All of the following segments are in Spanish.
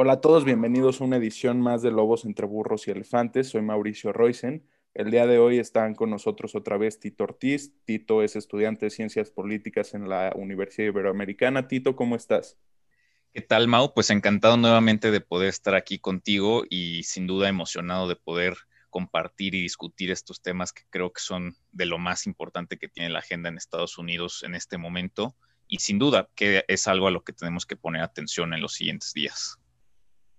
Hola a todos, bienvenidos a una edición más de Lobos entre Burros y Elefantes. Soy Mauricio Roisen. El día de hoy están con nosotros otra vez Tito Ortiz. Tito es estudiante de Ciencias Políticas en la Universidad Iberoamericana. Tito, ¿cómo estás? ¿Qué tal, Mau? Pues encantado nuevamente de poder estar aquí contigo y sin duda emocionado de poder compartir y discutir estos temas que creo que son de lo más importante que tiene la agenda en Estados Unidos en este momento y sin duda que es algo a lo que tenemos que poner atención en los siguientes días.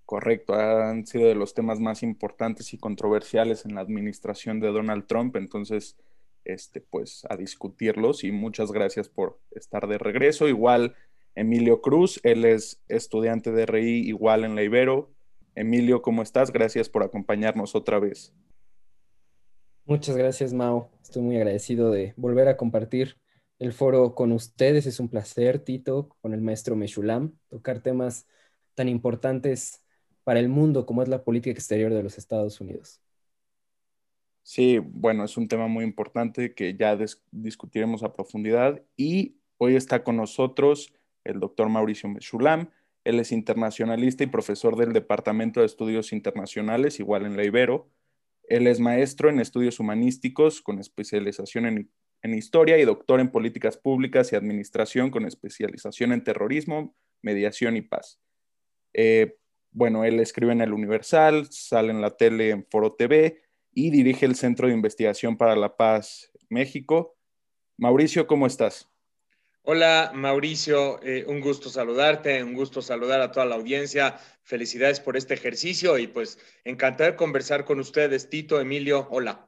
Correcto, han sido de los temas más importantes y controversiales en la administración de Donald Trump, entonces, este, pues a discutirlos y muchas gracias por estar de regreso. Igual Emilio Cruz, él es estudiante de RI igual en la Ibero. Emilio, ¿cómo estás? Gracias por acompañarnos otra vez. Muchas gracias, Mao. Estoy muy agradecido de volver a compartir el foro con ustedes. Es un placer, Tito, con el maestro Meshulam, tocar temas tan importantes para el mundo como es la política exterior de los Estados Unidos. Sí, bueno, es un tema muy importante que ya discutiremos a profundidad y hoy está con nosotros el doctor Mauricio Meshulam. Él es internacionalista y profesor del Departamento de Estudios Internacionales, igual en la Ibero. Él es maestro en estudios humanísticos con especialización en, en historia y doctor en políticas públicas y administración con especialización en terrorismo, mediación y paz. Eh, bueno, él escribe en el Universal, sale en la tele en Foro TV y dirige el Centro de Investigación para la Paz México. Mauricio, ¿cómo estás? Hola Mauricio, eh, un gusto saludarte, un gusto saludar a toda la audiencia. Felicidades por este ejercicio y pues encantado de conversar con ustedes. Tito, Emilio, hola.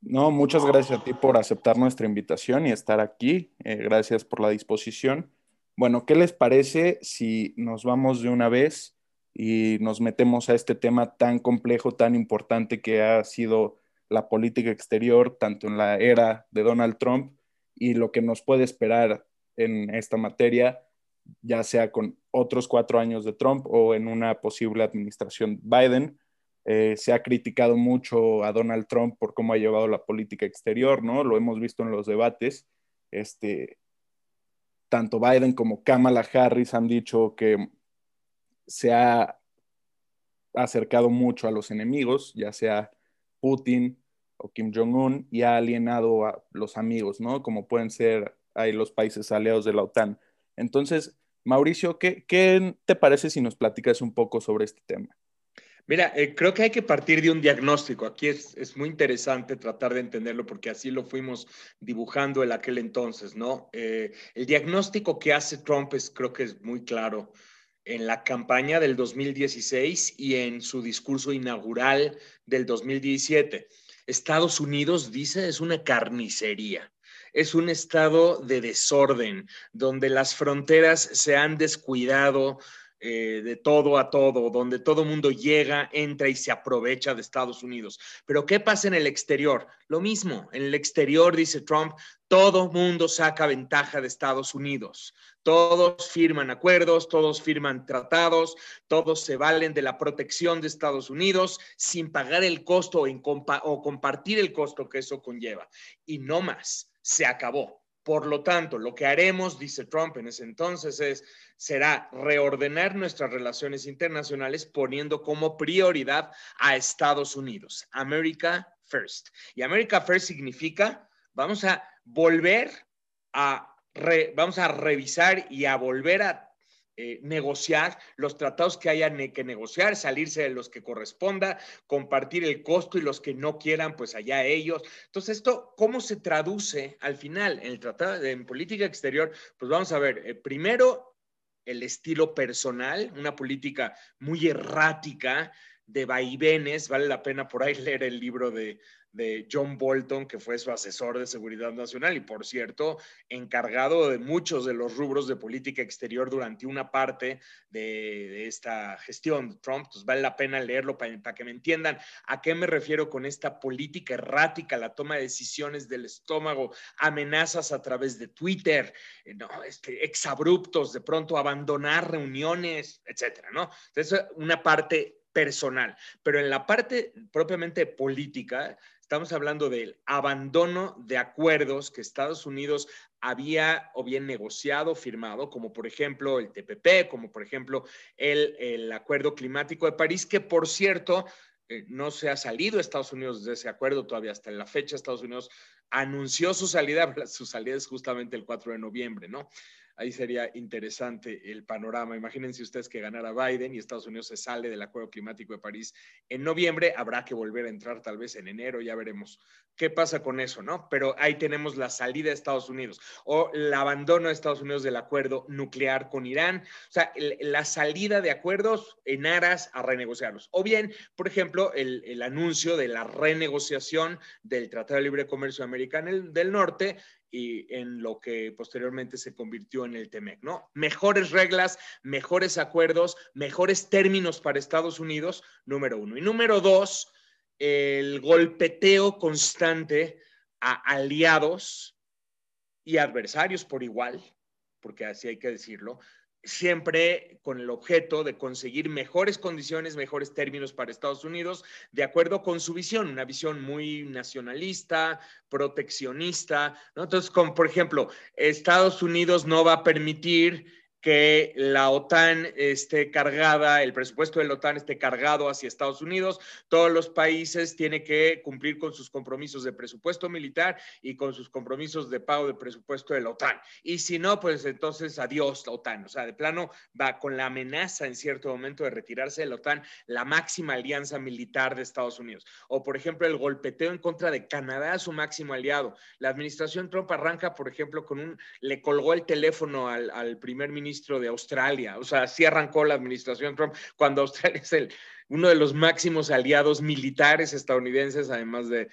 No, muchas gracias a ti por aceptar nuestra invitación y estar aquí. Eh, gracias por la disposición. Bueno, ¿qué les parece si nos vamos de una vez y nos metemos a este tema tan complejo, tan importante que ha sido la política exterior, tanto en la era de Donald Trump y lo que nos puede esperar en esta materia, ya sea con otros cuatro años de Trump o en una posible administración Biden? Eh, se ha criticado mucho a Donald Trump por cómo ha llevado la política exterior, ¿no? Lo hemos visto en los debates. Este, tanto Biden como Kamala Harris han dicho que se ha acercado mucho a los enemigos, ya sea Putin o Kim Jong-un, y ha alienado a los amigos, ¿no? Como pueden ser ahí los países aliados de la OTAN. Entonces, Mauricio, ¿qué, qué te parece si nos platicas un poco sobre este tema? Mira, eh, creo que hay que partir de un diagnóstico. Aquí es, muy interesante tratar de entenderlo porque así lo fuimos dibujando en aquel entonces, ¿no? Eh, el diagnóstico que hace Trump es, creo que es muy claro en la campaña del 2016 y en su discurso inaugural del 2017. Estados Unidos, dice, es una carnicería es un estado de desorden, donde las fronteras se han descuidado, eh, de todo a todo, donde todo mundo llega, entra y se aprovecha de Estados Unidos. Pero ¿qué pasa en el exterior? Lo mismo, en el exterior, dice Trump, todo mundo saca ventaja de Estados Unidos. Todos firman acuerdos, todos firman tratados, todos se valen de la protección de Estados Unidos sin pagar el costo o compartir el costo que eso conlleva. Y no más, se acabó. Por lo tanto, lo que haremos, dice Trump en ese entonces, es, será reordenar nuestras relaciones internacionales poniendo como prioridad a Estados Unidos. America First. Y America First significa, vamos a volver a, vamos a revisar y a volver a eh, negociar los tratados que hayan que negociar, salirse de los que corresponda, compartir el costo y los que no quieran, pues allá ellos. Entonces, esto, ¿cómo se traduce al final en el tratado de política exterior? Pues vamos a ver, eh, primero el estilo personal, una política muy errática de vaivenes, vale la pena por ahí leer el libro de, de John Bolton, que fue su asesor de seguridad nacional y, por cierto, encargado de muchos de los rubros de política exterior durante una parte de, esta gestión de Trump. Entonces, vale la pena leerlo para, que me entiendan a qué me refiero con esta política errática, la toma de decisiones del estómago, amenazas a través de Twitter, eh, ¿no? este, exabruptos, de pronto abandonar reuniones, etcétera, ¿no? Entonces, una parte personal, pero en la parte propiamente política, Estamos hablando del abandono de acuerdos que Estados Unidos había o bien negociado, firmado, como por ejemplo el TPP, como por ejemplo el, el Acuerdo Climático de París, que por cierto eh, no se ha salido Estados Unidos de ese acuerdo todavía hasta la fecha. Estados Unidos anunció su salida, su salida es justamente el 4 de noviembre, ¿no? Ahí sería interesante el panorama. Imagínense ustedes que ganara Biden y Estados Unidos se sale del Acuerdo Climático de París en noviembre, habrá que volver a entrar tal vez en enero, ya veremos qué pasa con eso, ¿no? Pero ahí tenemos la salida de Estados Unidos o el abandono de Estados Unidos del acuerdo nuclear con Irán, o sea, la salida de acuerdos en aras a renegociarlos. O bien, por ejemplo, el, el anuncio de la renegociación del Tratado de Libre Comercio Americano del Norte, y en lo que posteriormente se convirtió en el TEMEC, ¿no? Mejores reglas, mejores acuerdos, mejores términos para Estados Unidos, número uno. Y número dos, el golpeteo constante a aliados y adversarios por igual, porque así hay que decirlo, siempre con el objeto de conseguir mejores condiciones, mejores términos para Estados Unidos, de acuerdo con su visión, una visión muy nacionalista, proteccionista. Entonces, como por ejemplo, Estados Unidos no va a permitir que la OTAN esté cargada, el presupuesto de la OTAN esté cargado hacia Estados Unidos. Todos los países tienen que cumplir con sus compromisos de presupuesto militar y con sus compromisos de pago de presupuesto de la OTAN. Y si no, pues entonces adiós la OTAN. O sea, de plano va con la amenaza en cierto momento de retirarse de la OTAN, la máxima alianza militar de Estados Unidos. O, por ejemplo, el golpeteo en contra de Canadá, su máximo aliado. La administración Trump arranca, por ejemplo, con un, le colgó el teléfono al, al primer ministro de Australia. O sea, así arrancó la administración Trump cuando Australia es el, uno de los máximos aliados militares estadounidenses, además de,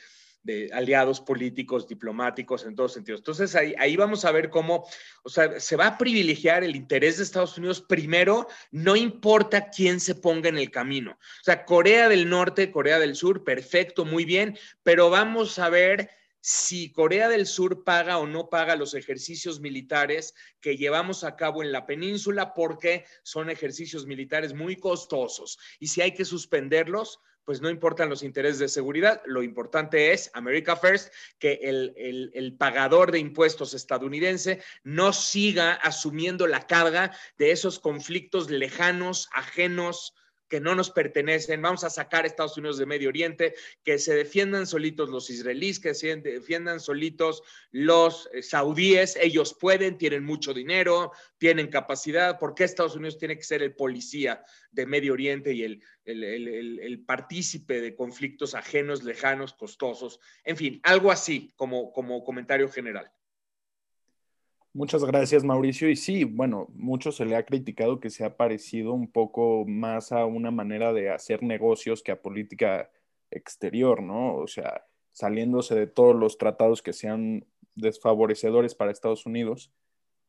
aliados políticos, diplomáticos, en todos sentidos. Entonces, ahí, ahí, vamos a ver cómo, o sea, se va a privilegiar el interés de Estados Unidos primero, no importa quién se ponga en el camino. O sea, Corea del Norte, Corea del Sur, perfecto, muy bien, pero vamos a ver si Corea del Sur paga o no paga los ejercicios militares que llevamos a cabo en la península porque son ejercicios militares muy costosos. Y si hay que suspenderlos, pues no importan los intereses de seguridad, lo importante es, America First, que el, el, pagador de impuestos estadounidense no siga asumiendo la carga de esos conflictos lejanos, ajenos, que no nos pertenecen, vamos a sacar a Estados Unidos de Medio Oriente, que se defiendan solitos los israelíes, que se defiendan solitos los eh, saudíes, ellos pueden, tienen mucho dinero, tienen capacidad, ¿por qué Estados Unidos tiene que ser el policía de Medio Oriente y el, el, el, el partícipe de conflictos ajenos, lejanos, costosos? En fin, algo así como, como comentario general. Muchas gracias, Mauricio. Y sí, bueno, mucho se le ha criticado que se ha parecido un poco más a una manera de hacer negocios que a política exterior, ¿no? O sea, saliéndose de todos los tratados que sean desfavorecedores para Estados Unidos,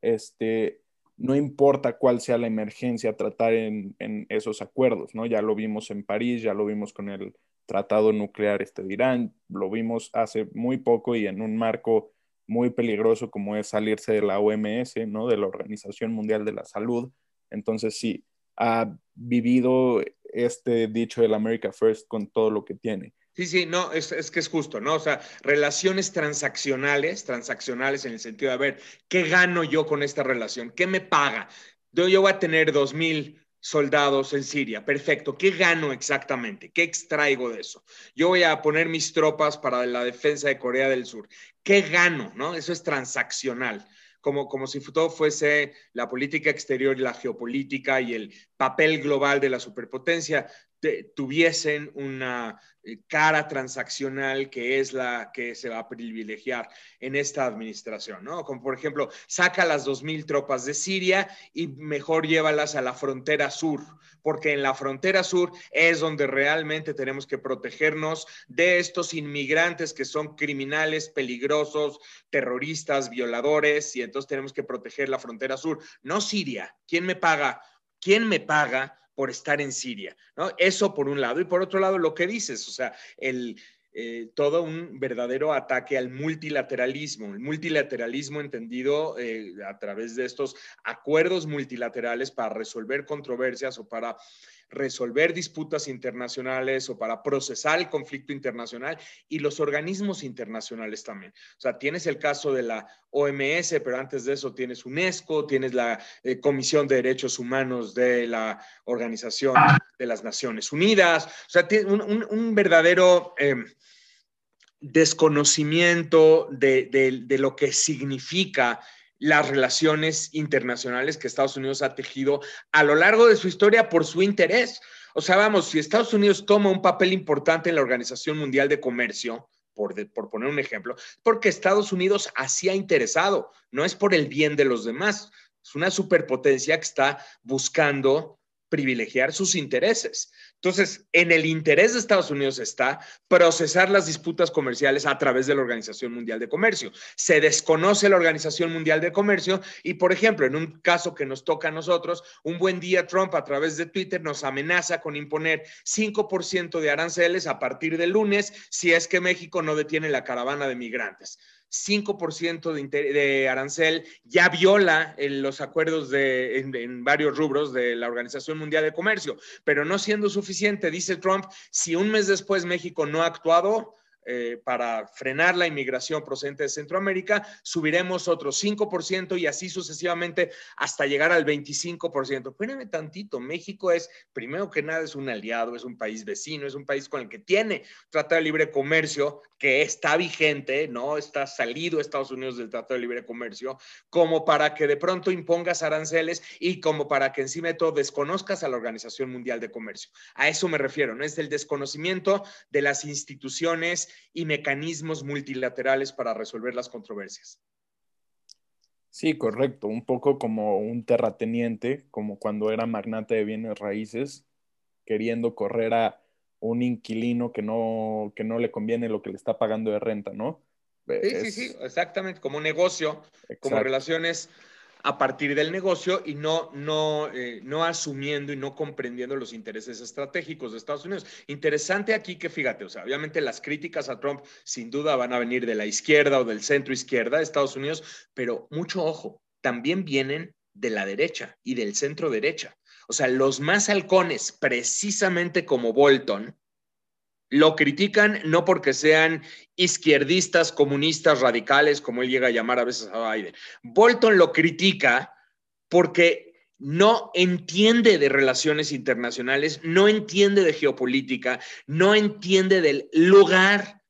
este, no importa cuál sea la emergencia tratar en, esos acuerdos, ¿no? Ya lo vimos en París, ya lo vimos con el tratado nuclear este de Irán, lo vimos hace muy poco y en un marco muy peligroso como es salirse de la OMS, ¿no? De la Organización Mundial de la Salud. Entonces, sí, ha vivido este dicho del America First con todo lo que tiene. Sí, sí, no, es, es, que es justo, ¿no? O sea, relaciones transaccionales, transaccionales en el sentido de, a ver, ¿qué gano yo con esta relación? ¿Qué me paga? Yo, yo voy a tener dos mil soldados en Siria. Perfecto. ¿Qué gano exactamente? ¿Qué extraigo de eso? Yo voy a poner mis tropas para la defensa de Corea del Sur. ¿Qué gano? ¿No? Eso es transaccional. Como, como si todo fuese la política exterior y la geopolítica y el papel global de la superpotencia tuviesen una eh, cara transaccional que es la que se va a privilegiar en esta administración, ¿no? Como por ejemplo, saca las 2.000 tropas de Siria y mejor llévalas a la frontera sur, porque en la frontera sur es donde realmente tenemos que protegernos de estos inmigrantes que son criminales, peligrosos, terroristas, violadores, y entonces tenemos que proteger la frontera sur, no Siria. ¿Quién me paga? ¿Quién me paga? Por estar en Siria, ¿no? Eso por un lado. Y por otro lado, lo que dices, o sea, el, eh, todo un verdadero ataque al multilateralismo, el multilateralismo entendido eh, a través de estos acuerdos multilaterales para resolver controversias o para resolver disputas internacionales o para procesar el conflicto internacional y los organismos internacionales también. O sea, tienes el caso de la OMS, pero antes de eso tienes UNESCO, tienes la eh, Comisión de Derechos Humanos de la Organización de las Naciones Unidas. O sea, tiene un, verdadero... Em, desconocimiento de, lo que significa las relaciones internacionales que Estados Unidos ha tejido a lo largo de su historia por su interés. O sea, vamos, si Estados Unidos toma un papel importante en la Organización Mundial de Comercio, por, por, poner un ejemplo, porque Estados Unidos así ha interesado, no es por el bien de los demás, es una superpotencia que está buscando privilegiar sus intereses. Entonces, en el interés de Estados Unidos está procesar las disputas comerciales a través de la Organización Mundial de Comercio. Se desconoce la Organización Mundial de Comercio y, por ejemplo, en un caso que nos toca a nosotros, un buen día Trump a través de Twitter nos amenaza con imponer 5% de aranceles a partir del lunes si es que México no detiene la caravana de migrantes. 5% de, de, arancel ya viola en los acuerdos de, en, varios rubros de la Organización Mundial de Comercio, pero no siendo suficiente, dice Trump, si un mes después México no ha actuado, eh, para frenar la inmigración procedente de Centroamérica, subiremos otro 5% y así sucesivamente hasta llegar al 25%. Espérenme tantito, México es, primero que nada, es un aliado, es un país vecino, es un país con el que tiene Tratado de Libre Comercio que está vigente, no está salido Estados Unidos del Tratado de Libre Comercio, como para que de pronto impongas aranceles y como para que encima de todo desconozcas a la Organización Mundial de Comercio. A eso me refiero, ¿no? Es el desconocimiento de las instituciones y mecanismos multilaterales para resolver las controversias. Sí, correcto. Un poco como un terrateniente, como cuando era magnate de bienes raíces, queriendo correr a un inquilino que no, que no le conviene lo que le está pagando de renta, ¿no? Sí, sí, sí, exactamente, como negocio, como relaciones a partir del negocio y no, no, eh, no asumiendo y no comprendiendo los intereses estratégicos de Estados Unidos. Interesante aquí que fíjate, o sea, obviamente las críticas a Trump sin duda van a venir de la izquierda o del centro izquierda de Estados Unidos, pero mucho ojo, también vienen de la derecha y del centro derecha. O sea, los más halcones, precisamente como Bolton, lo critican no porque sean izquierdistas, comunistas, radicales, como él llega a llamar a veces a Biden. Bolton lo critica porque no entiende de relaciones internacionales, no entiende de geopolítica, no entiende del lugar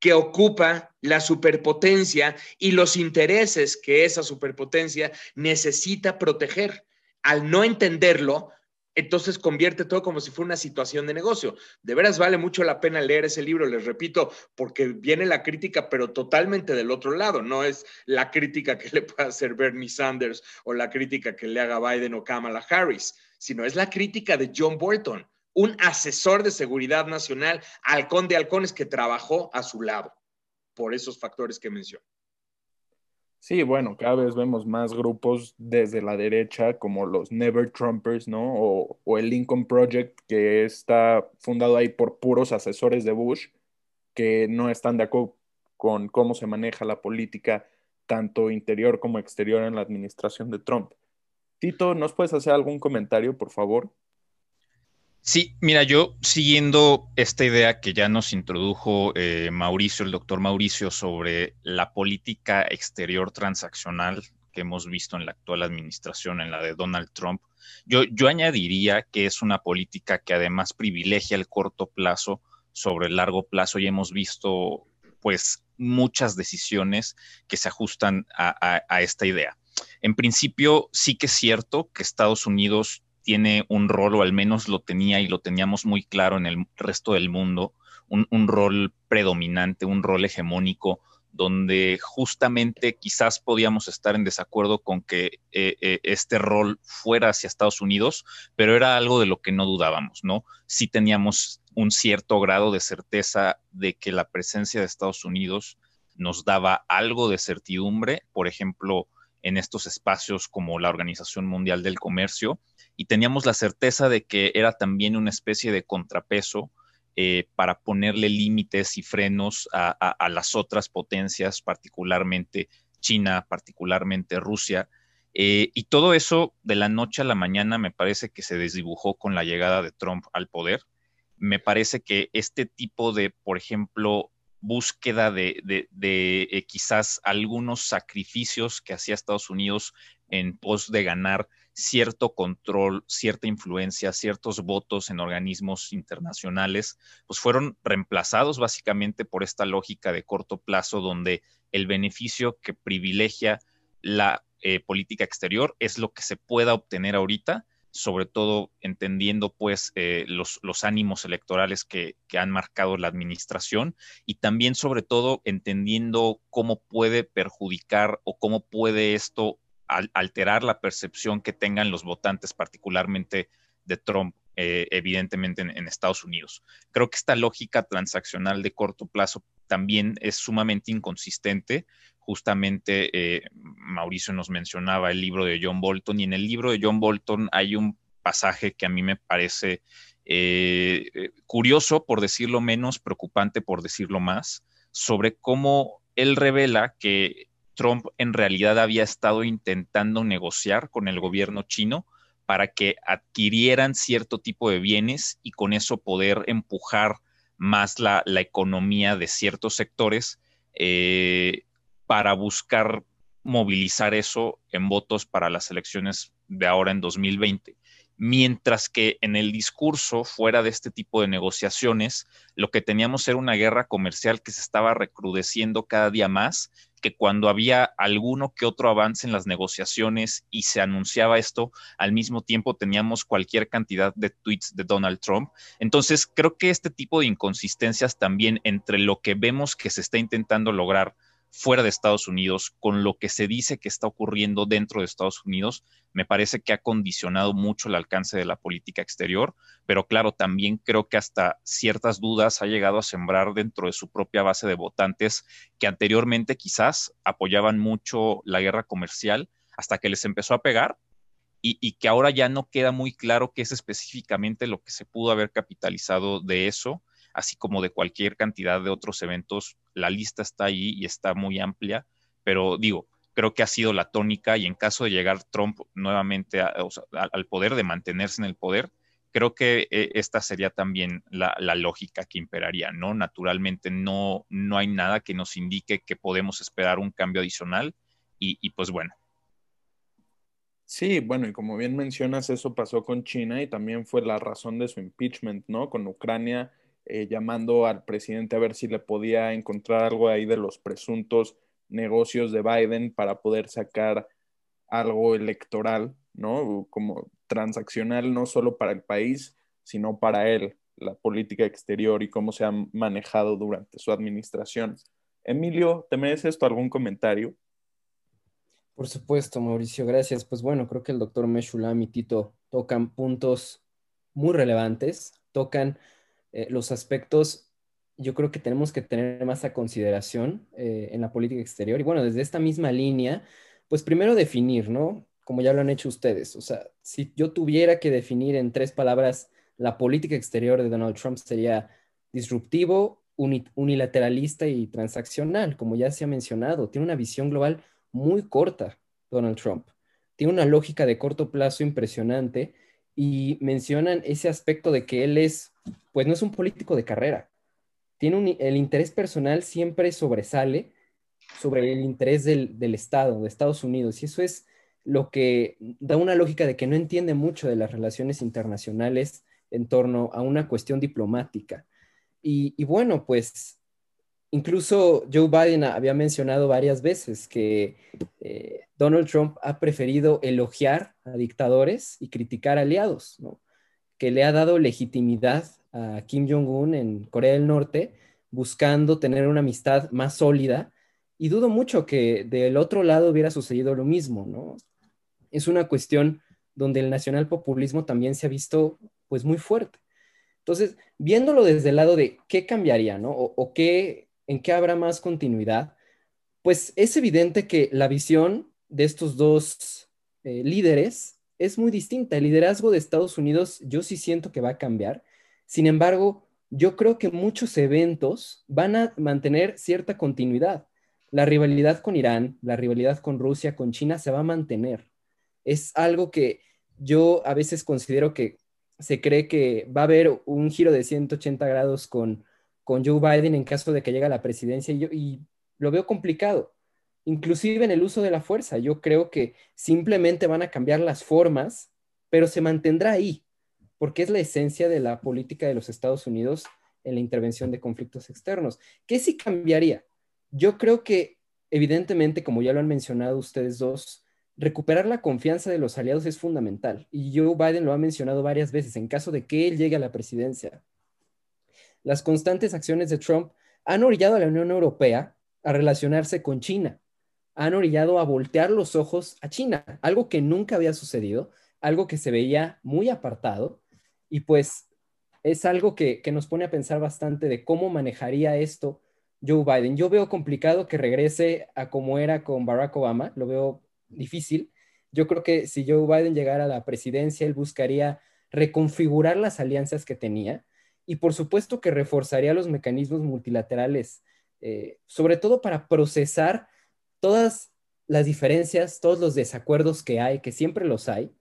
que ocupa la superpotencia y los intereses que esa superpotencia necesita proteger. Al no entenderlo, entonces convierte todo como si fuera una situación de negocio. De veras vale mucho la pena leer ese libro, les repito, porque viene la crítica, pero totalmente del otro lado. No es la crítica que le pueda hacer Bernie Sanders o la crítica que le haga Biden o Kamala Harris, sino es la crítica de John Bolton, un asesor de seguridad nacional, halcón de halcones que trabajó a su lado por esos factores que menciono. Sí, bueno, cada vez vemos más grupos desde la derecha como los Never Trumpers, ¿no? O, el Lincoln Project, que está fundado ahí por puros asesores de Bush, que no están de acuerdo con cómo se maneja la política, tanto interior como exterior en la administración de Trump. Tito, ¿nos puedes hacer algún comentario, por favor? Sí, mira, yo siguiendo esta idea que ya nos introdujo eh, Mauricio, el doctor Mauricio, sobre la política exterior transaccional que hemos visto en la actual administración, en la de Donald Trump, yo, yo añadiría que es una política que además privilegia el corto plazo sobre el largo plazo y hemos visto pues muchas decisiones que se ajustan a esta idea. En principio, sí que es cierto que Estados Unidos tiene un rol, o al menos lo tenía y lo teníamos muy claro en el resto del mundo, un, rol predominante, un rol hegemónico, donde justamente quizás podíamos estar en desacuerdo con que eh, eh, este rol fuera hacia Estados Unidos, pero era algo de lo que no dudábamos, ¿no? Sí teníamos un cierto grado de certeza de que la presencia de Estados Unidos nos daba algo de certidumbre, por ejemplo, en estos espacios como la Organización Mundial del Comercio, y teníamos la certeza de que era también una especie de contrapeso eh, para ponerle límites y frenos a, las otras potencias, particularmente China, particularmente Rusia. Eh, y todo eso de la noche a la mañana me parece que se desdibujó con la llegada de Trump al poder. Me parece que este tipo de, por ejemplo, búsqueda de, eh, quizás algunos sacrificios que hacía Estados Unidos en pos de ganar cierto control, cierta influencia, ciertos votos en organismos internacionales, pues fueron reemplazados básicamente por esta lógica de corto plazo donde el beneficio que privilegia la eh, política exterior es lo que se pueda obtener ahorita, sobre todo entendiendo pues eh, los, los, ánimos electorales que, que, han marcado la administración y también sobre todo entendiendo cómo puede perjudicar o cómo puede esto alterar la percepción que tengan los votantes, particularmente de Trump, eh, evidentemente en, Estados Unidos. Creo que esta lógica transaccional de corto plazo también es sumamente inconsistente. Justamente eh, Mauricio nos mencionaba el libro de John Bolton y en el libro de John Bolton hay un pasaje que a mí me parece eh, curioso, por decirlo menos, preocupante, por decirlo más, sobre cómo él revela que Trump en realidad había estado intentando negociar con el gobierno chino para que adquirieran cierto tipo de bienes y con eso poder empujar más la, economía de ciertos sectores eh, para buscar movilizar eso en votos para las elecciones de ahora en 2020 mientras que en el discurso, fuera de este tipo de negociaciones, lo que teníamos era una guerra comercial que se estaba recrudeciendo cada día más, que cuando había alguno que otro avance en las negociaciones y se anunciaba esto, al mismo tiempo teníamos cualquier cantidad de tweets de Donald Trump. Entonces, creo que este tipo de inconsistencias también entre lo que vemos que se está intentando lograr fuera de Estados Unidos, con lo que se dice que está ocurriendo dentro de Estados Unidos, me parece que ha condicionado mucho el alcance de la política exterior, pero claro, también creo que hasta ciertas dudas ha llegado a sembrar dentro de su propia base de votantes que anteriormente quizás apoyaban mucho la guerra comercial hasta que les empezó a pegar y, y, que ahora ya no queda muy claro qué es específicamente lo que se pudo haber capitalizado de eso así como de cualquier cantidad de otros eventos. La lista está ahí y está muy amplia, pero digo, creo que ha sido la tónica y en caso de llegar Trump nuevamente al poder, de mantenerse en el poder, creo que eh, esta sería también la, lógica que imperaría, ¿no? Naturalmente no, no hay nada que nos indique que podemos esperar un cambio adicional y, y pues bueno. Sí, bueno, y como bien mencionas, eso pasó con China y también fue la razón de su impeachment, ¿no? Con Ucrania eh, llamando al presidente a ver si le podía encontrar algo ahí de los presuntos negocios de Biden para poder sacar algo electoral, ¿no? Como transaccional, no solo para el país, sino para él, la política exterior y cómo se ha manejado durante su administración. Emilio, ¿te merece esto algún comentario? Por supuesto, Mauricio, gracias. Pues bueno, creo que el doctor Meshulam y Tito tocan puntos muy relevantes, tocan eh, los aspectos yo creo que tenemos que tener más a consideración eh, en la política exterior. Y bueno, desde esta misma línea, pues primero definir, ¿no? Como ya lo han hecho ustedes. O sea, si yo tuviera que definir en tres palabras la política exterior de Donald Trump sería disruptivo, unilateralista y transaccional, como ya se ha mencionado. Tiene una visión global muy corta, Donald Trump. Tiene una lógica de corto plazo impresionante y mencionan ese aspecto de que él es, pues no es un político de carrera. Tiene el interés personal siempre sobresale sobre el interés del, del Estado, de Estados Unidos. Y eso es lo que da una lógica de que no entiende mucho de las relaciones internacionales en torno a una cuestión diplomática. Y bueno, pues Incluso Joe Biden había mencionado varias veces que eh, Donald Trump ha preferido elogiar a dictadores y criticar aliados, que le ha dado legitimidad a Kim Jong-un en Corea del Norte, buscando tener una amistad más sólida. Y dudo mucho que del otro lado hubiera sucedido lo mismo. Es una cuestión donde el nacionalpopulismo también se ha visto pues muy fuerte. Entonces, viéndolo desde el lado de qué cambiaría, o qué en qué habrá más continuidad, pues es evidente que la visión de estos dos eh, líderes es muy distinta. El liderazgo de Estados Unidos yo sí siento que va a cambiar. Sin embargo, yo creo que muchos eventos van a mantener cierta continuidad. La rivalidad con Irán, la rivalidad con Rusia, con China se va a mantener. Es algo que yo a veces considero que se cree que va a haber un giro de 180 grados con, con Joe Biden en caso de que llegue a la presidencia y, yo, lo veo complicado. Inclusive en el uso de la fuerza, yo creo que simplemente van a cambiar las formas, pero se mantendrá ahí, porque es la esencia de la política de los Estados Unidos en la intervención de conflictos externos. ¿Qué sí cambiaría? Yo creo que, evidentemente, como ya lo han mencionado ustedes dos, recuperar la confianza de los aliados es fundamental. Y Joe Biden lo ha mencionado varias veces en caso de que él llegue a la presidencia. Las constantes acciones de Trump han orillado a la Unión Europea a relacionarse con China, han orillado a voltear los ojos a China, algo que nunca había sucedido, algo que se veía muy apartado y pues es algo que, nos pone a pensar bastante de cómo manejaría esto Joe Biden. Yo veo complicado que regrese a como era con Barack Obama, lo veo difícil. Yo creo que si Joe Biden llegara a la presidencia, él buscaría reconfigurar las alianzas que tenía y por supuesto que reforzaría los mecanismos multilaterales, eh, sobre todo para procesar todas las diferencias, todos los desacuerdos que hay, que siempre los hay,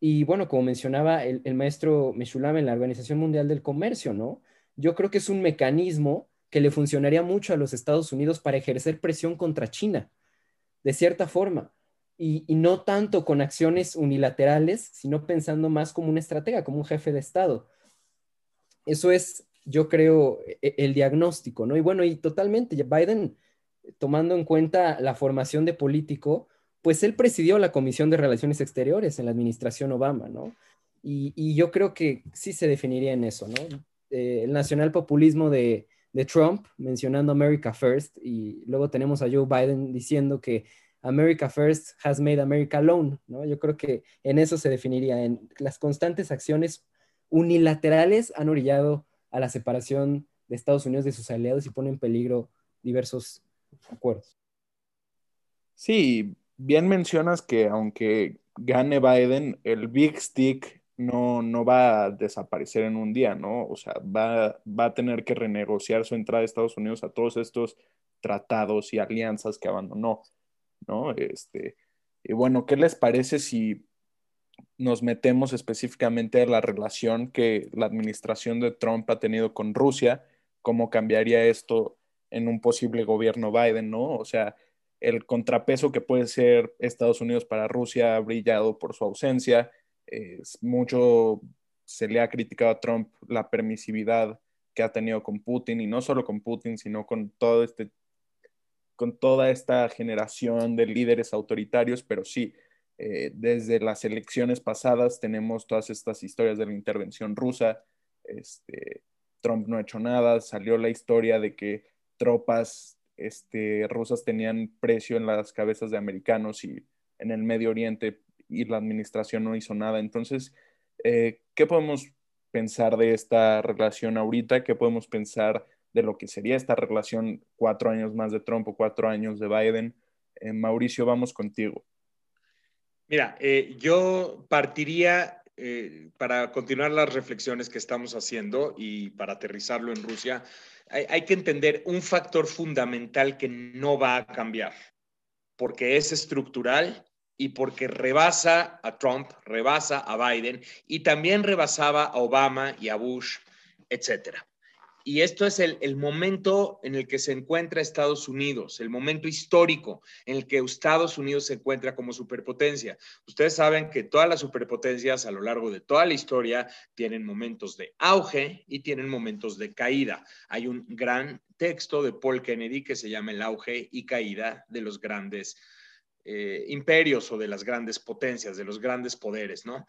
y bueno, como mencionaba el, maestro Meshulam en la Organización Mundial del Comercio, ¿no? Yo creo que es un mecanismo que le funcionaría mucho a los Estados Unidos para ejercer presión contra China, de cierta forma, y, no tanto con acciones unilaterales, sino pensando más como un estratega, como un jefe de Estado. Eso es, yo creo, e, el diagnóstico, ¿no? Y bueno, y totalmente, Biden, tomando en cuenta la formación de político, pues él presidió la Comisión de Relaciones Exteriores en la administración Obama, ¿no? Y, yo creo que sí se definiría en eso, ¿no? Eh, el nacional populismo de, Trump mencionando America First y luego tenemos a Joe Biden diciendo que America First has made America alone, ¿no? Yo creo que en eso se definiría, en las constantes acciones unilaterales han orillado a la separación de Estados Unidos de sus aliados y pone en peligro diversos acuerdos. Sí, bien mencionas que aunque gane Biden, el Big Stick no, no va a desaparecer en un día, ¿no? O sea, va, va a tener que renegociar su entrada a Estados Unidos a todos estos tratados y alianzas que abandonó, ¿no? Este, y bueno, ¿qué les parece si nos metemos específicamente a la relación que la administración de Trump ha tenido con Rusia? ¿Cómo cambiaría esto en un posible gobierno Biden, ¿no? O sea, el contrapeso que puede ser Estados Unidos para Rusia ha brillado por su ausencia. Mucho se le ha criticado a Trump la permisividad que ha tenido con Putin y no solo con Putin, sino con todo este con toda esta generación de líderes autoritarios, pero sí, eh, desde las elecciones pasadas tenemos todas estas historias de la intervención rusa. Este, Trump no ha hecho nada, salió la historia de que tropas este, rusas tenían precio en las cabezas de americanos y en el Medio Oriente y la administración no hizo nada. Entonces, eh, ¿qué podemos pensar de esta relación ahorita? ¿Qué podemos pensar de lo que sería esta relación cuatro años más de Trump o cuatro años de Biden? Eh, Mauricio, vamos contigo. Mira, eh, yo partiría para continuar las reflexiones que estamos haciendo y para aterrizarlo en Rusia hay, que entender un factor fundamental que no va a cambiar, porque es estructural y porque rebasa a Trump, rebasa a Biden y también rebasaba a Obama y a Bush, etcétera. Y esto es el, momento en el que se encuentra Estados Unidos, el momento histórico en el que Estados Unidos se encuentra como superpotencia. Ustedes saben que todas las superpotencias a lo largo de toda la historia tienen momentos de auge y tienen momentos de caída. Hay un gran texto de Paul Kennedy que se llama El auge y caída de los grandes eh, imperios o de las grandes potencias, de los grandes poderes, ¿no?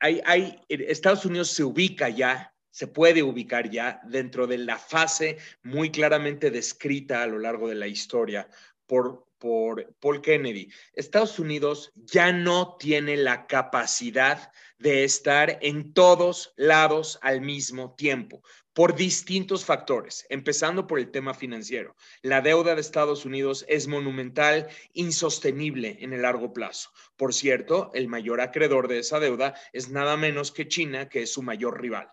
Estados Unidos se ubica ya se puede ubicar ya dentro de la fase muy claramente descrita a lo largo de la historia por, por Paul Kennedy. Estados Unidos ya no tiene la capacidad de estar en todos lados al mismo tiempo por distintos factores, empezando por el tema financiero. La deuda de Estados Unidos es monumental, insostenible en el largo plazo. Por cierto, el mayor acreedor de esa deuda es nada menos que China, que es su mayor rival.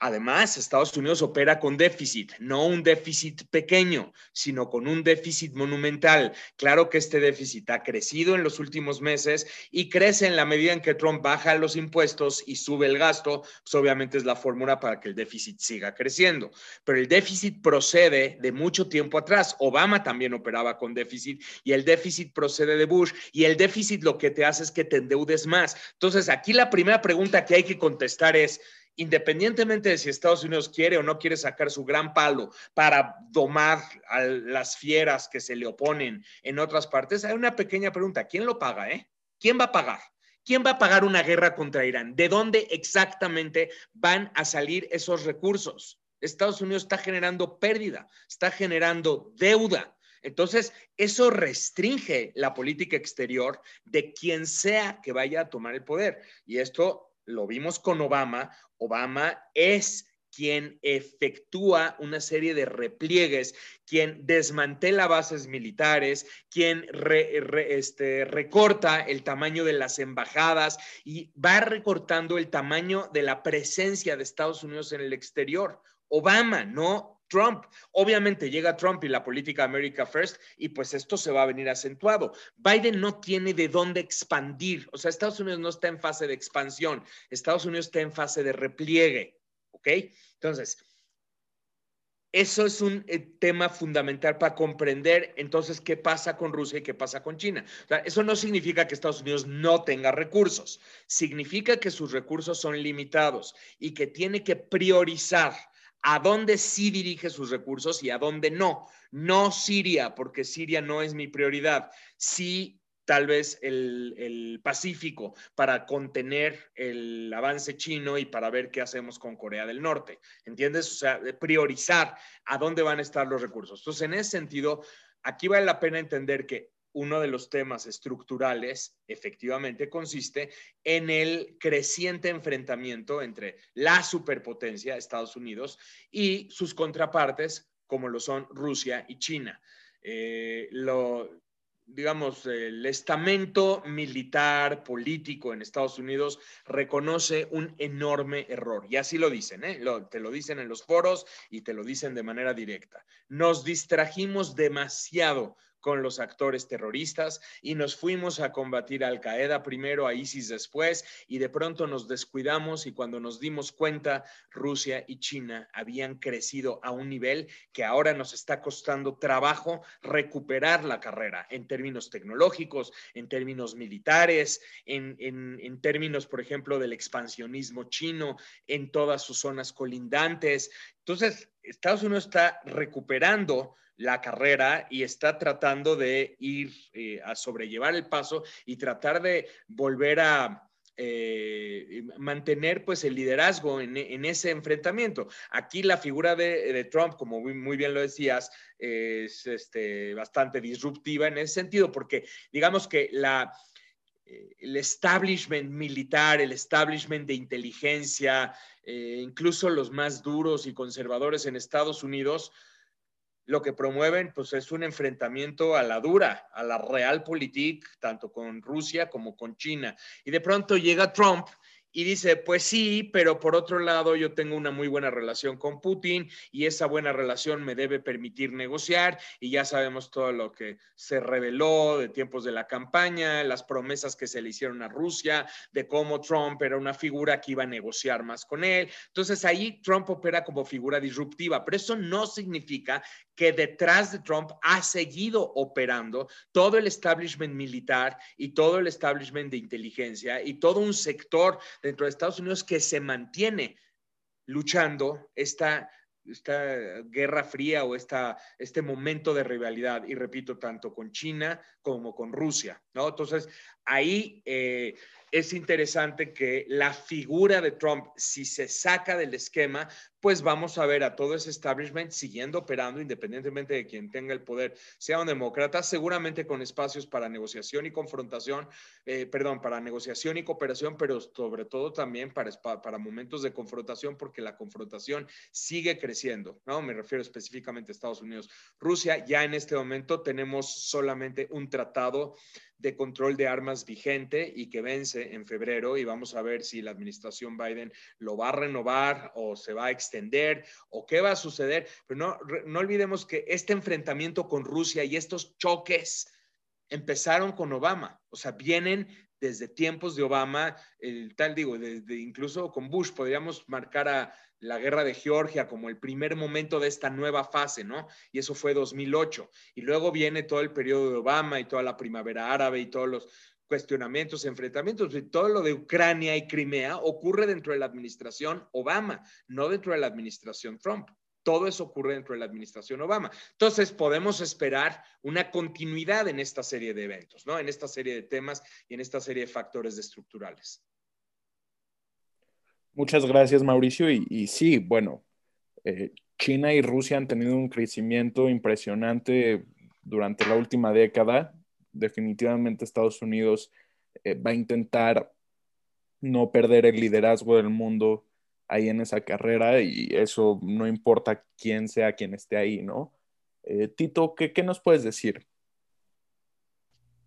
Además, Estados Unidos opera con déficit, no un déficit pequeño, sino con un déficit monumental. Claro que este déficit ha crecido en los últimos meses y crece en la medida en que Trump baja los impuestos y sube el gasto, pues obviamente es la fórmula para que el déficit siga creciendo. Pero el déficit procede de mucho tiempo atrás. Obama también operaba con déficit y el déficit procede de Bush y el déficit lo que te hace es que te endeudes más. Entonces, aquí la primera pregunta que hay que contestar es, independientemente de si Estados Unidos quiere o no quiere sacar su gran palo para domar a las fieras que se le oponen en otras partes, hay una pequeña pregunta. ¿Quién lo paga? Eh? ¿Quién va a pagar? ¿Quién va a pagar una guerra contra Irán? ¿De dónde exactamente van a salir esos recursos? Estados Unidos está generando pérdida, está generando deuda. Entonces, eso restringe la política exterior de quien sea que vaya a tomar el poder. Y esto lo vimos con Obama, Obama es quien efectúa una serie de repliegues, quien desmantela bases militares, quien este, recorta el tamaño de las embajadas y va recortando el tamaño de la presencia de Estados Unidos en el exterior. Obama, no Trump. Obviamente llega Trump y la política America First y pues esto se va a venir acentuado. Biden no tiene de dónde expandir, o sea, Estados Unidos no está en fase de expansión, Estados Unidos está en fase de repliegue, ¿ok? Entonces, eso es un eh, tema fundamental para comprender entonces qué pasa con Rusia y qué pasa con China. Eso no significa que Estados Unidos no tenga recursos, significa que sus recursos son limitados y que tiene que priorizar a dónde sí dirige sus recursos y a dónde no. No Siria, porque Siria no es mi prioridad. Sí, tal vez el, Pacífico para contener el avance chino y para ver qué hacemos con Corea del Norte. ¿Entiendes? O sea, priorizar a dónde van a estar los recursos. Entonces, en ese sentido, aquí vale la pena entender que uno de los temas estructurales efectivamente consiste en el creciente enfrentamiento entre la superpotencia, Estados Unidos, y sus contrapartes, como lo son Rusia y China. Eh, lo, digamos, el estamento militar, político en Estados Unidos reconoce un enorme error. Y así lo dicen, ¿eh? te lo dicen en los foros y te lo dicen de manera directa. Nos distrajimos demasiado con los actores terroristas y nos fuimos a combatir a Al Qaeda primero, a ISIS después, y de pronto nos descuidamos y cuando nos dimos cuenta, Rusia y China habían crecido a un nivel que ahora nos está costando trabajo recuperar la carrera en términos tecnológicos, en términos militares, en, en términos, por ejemplo, del expansionismo chino en todas sus zonas colindantes. Entonces, Estados Unidos está recuperando la carrera y está tratando de ir eh, a sobrellevar el paso y tratar de volver a eh, mantener pues el liderazgo en, ese enfrentamiento. Aquí la figura de, Trump, como muy, bien lo decías, es este, bastante disruptiva en ese sentido, porque digamos que la, eh, el establishment militar, el establishment de inteligencia, incluso los más duros y conservadores en Estados Unidos, lo que promueven pues es un enfrentamiento a la dura, a la realpolitik, tanto con Rusia como con China. Y de pronto llega Trump y dice, pues sí, pero por otro lado yo tengo una muy buena relación con Putin y esa buena relación me debe permitir negociar y ya sabemos todo lo que se reveló de tiempos de la campaña, las promesas que se le hicieron a Rusia, de cómo Trump era una figura que iba a negociar más con él. Entonces ahí Trump opera como figura disruptiva, pero eso no significa que detrás de Trump ha seguido operando todo el establishment militar y todo el establishment de inteligencia y todo un sector dentro de Estados Unidos que se mantiene luchando esta, esta guerra fría o esta, este momento de rivalidad, y repito, tanto con China como con Rusia, ¿no? Entonces, ahí eh, es interesante que la figura de Trump, si se saca del esquema, pues vamos a ver a todo ese establishment siguiendo operando independientemente de quien tenga el poder, sea un demócrata, seguramente con espacios para negociación y confrontación, eh, perdón, para negociación y cooperación, pero sobre todo también para, momentos de confrontación, porque la confrontación sigue creciendo, ¿no? Me refiero específicamente a Estados Unidos. Rusia, ya en este momento tenemos solamente un tratado de control de armas vigente y que vence en febrero y vamos a ver si la administración Biden lo va a renovar o se va a extender o qué va a suceder. Pero no, no olvidemos que este enfrentamiento con Rusia y estos choques empezaron con Obama, o sea, vienen desde tiempos de Obama, el tal digo, desde incluso con Bush podríamos marcar a la guerra de Georgia como el primer momento de esta nueva fase, ¿no? Y eso fue 2008. Y luego viene todo el periodo de Obama y toda la primavera árabe y todos los cuestionamientos, enfrentamientos, y todo lo de Ucrania y Crimea ocurre dentro de la administración Obama, no dentro de la administración Trump. Todo eso ocurre dentro de la administración Obama. Entonces, podemos esperar una continuidad en esta serie de eventos, ¿no? En esta serie de temas y en esta serie de factores estructurales. Muchas gracias, Mauricio. Y, sí, bueno, eh, China y Rusia han tenido un crecimiento impresionante durante la última década. Definitivamente Estados Unidos eh, va a intentar no perder el liderazgo del mundo ahí en esa carrera y eso no importa quién sea quien esté ahí, ¿no? Eh, Tito, ¿qué, nos puedes decir?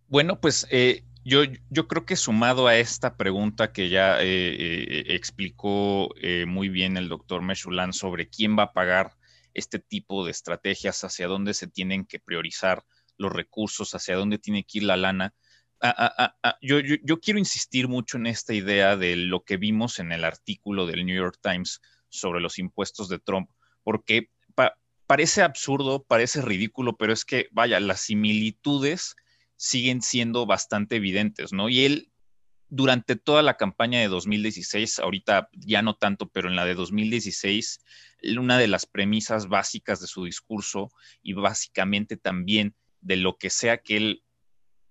Bueno, pues eh, yo, yo, creo que sumado a esta pregunta que ya eh, explicó muy bien el doctor Meshulan sobre quién va a pagar este tipo de estrategias, hacia dónde se tienen que priorizar los recursos, hacia dónde tiene que ir la lana, yo, quiero insistir mucho en esta idea de lo que vimos en el artículo del New York Times sobre los impuestos de Trump, porque parece absurdo, parece ridículo, pero es que, vaya, las similitudes siguen siendo bastante evidentes, ¿no? Y él, durante toda la campaña de 2016, ahorita ya no tanto, pero en la de 2016, una de las premisas básicas de su discurso y básicamente también de lo que sea que él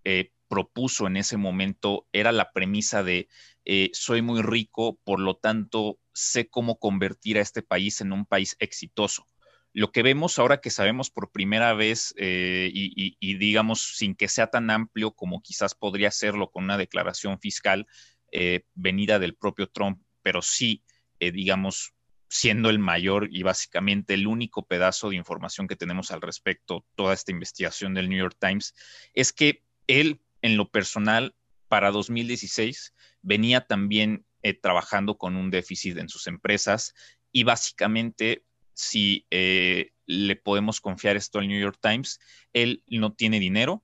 eh, propuso en ese momento era la premisa de eh, soy muy rico, por lo tanto sé cómo convertir a este país en un país exitoso. Lo que vemos ahora que sabemos por primera vez eh, y, digamos sin que sea tan amplio como quizás podría serlo con una declaración fiscal eh, venida del propio Trump, pero sí, digamos, siendo el mayor y básicamente el único pedazo de información que tenemos al respecto, toda esta investigación del New York Times, es que él en lo personal, para 2016 venía también eh, trabajando con un déficit en sus empresas y básicamente, si eh, le podemos confiar esto al New York Times, él no tiene dinero,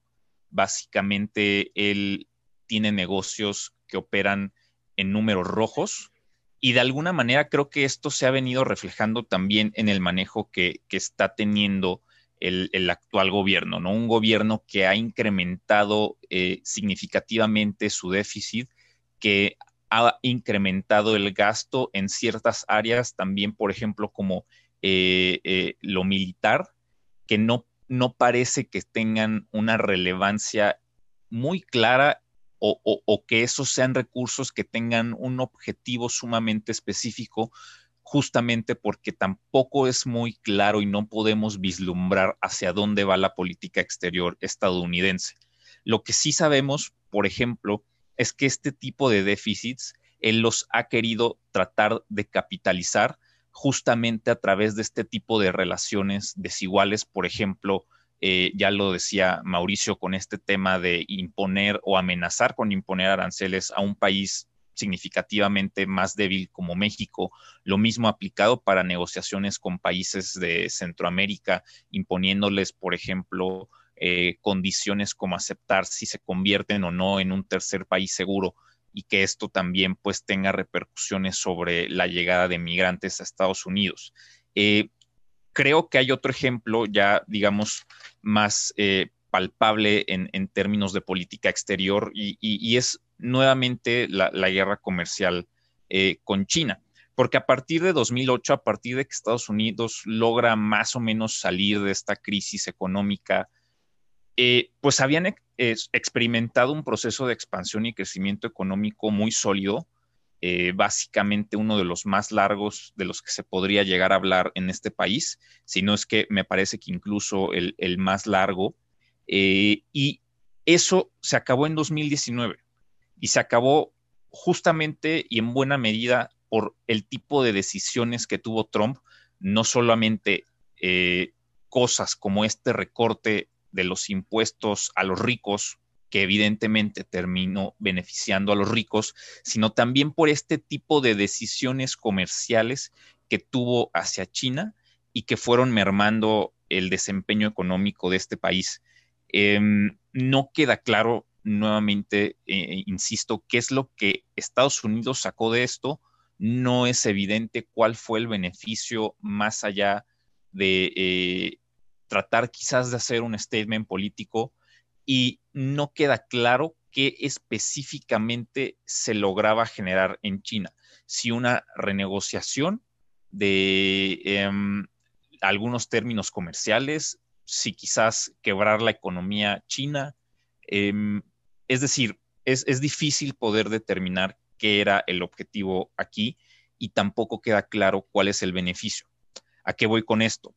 básicamente él tiene negocios que operan en números rojos y de alguna manera creo que esto se ha venido reflejando también en el manejo que, que está teniendo el, actual gobierno, ¿no? Un gobierno que ha incrementado eh, significativamente su déficit, que ha incrementado el gasto en ciertas áreas, también, por ejemplo, como eh, eh, lo militar, que no, no parece que tengan una relevancia muy clara o, que esos sean recursos que tengan un objetivo sumamente específico justamente porque tampoco es muy claro y no podemos vislumbrar hacia dónde va la política exterior estadounidense. Lo que sí sabemos, por ejemplo, es que este tipo de déficits él los ha querido tratar de capitalizar justamente a través de este tipo de relaciones desiguales, por ejemplo, eh, ya lo decía Mauricio con este tema de imponer o amenazar con imponer aranceles a un país significativamente más débil como México. Lo mismo aplicado para negociaciones con países de Centroamérica, imponiéndoles, por ejemplo, eh, condiciones como aceptar si se convierten o no en un tercer país seguro y que esto también pues tenga repercusiones sobre la llegada de migrantes a Estados Unidos. Eh, creo que hay otro ejemplo ya, digamos, más eh, palpable en, términos de política exterior y es nuevamente la, guerra comercial eh, con China. Porque a partir de 2008, a partir de que Estados Unidos logra más o menos salir de esta crisis económica, eh, pues habían experimentado un proceso de expansión y crecimiento económico muy sólido, eh, básicamente uno de los más largos de los que se podría llegar a hablar en este país, si no es que me parece que incluso el, el más largo. y eso se acabó en 2019 y se acabó justamente y en buena medida por el tipo de decisiones que tuvo Trump, no solamente eh, cosas como este recorte de los impuestos a los ricos, que evidentemente terminó beneficiando a los ricos, sino también por este tipo de decisiones comerciales que tuvo hacia China y que fueron mermando el desempeño económico de este país. Em, no queda claro, nuevamente, eh, insisto, qué es lo que Estados Unidos sacó de esto. No es evidente cuál fue el beneficio más allá de eh, tratar quizás de hacer un statement político y no queda claro qué específicamente se lograba generar en China. Si una renegociación de em, algunos términos comerciales, si quizás quebrar la economía china. Em, es decir, es, es difícil poder determinar qué era el objetivo aquí y tampoco queda claro cuál es el beneficio. ¿A qué voy con esto?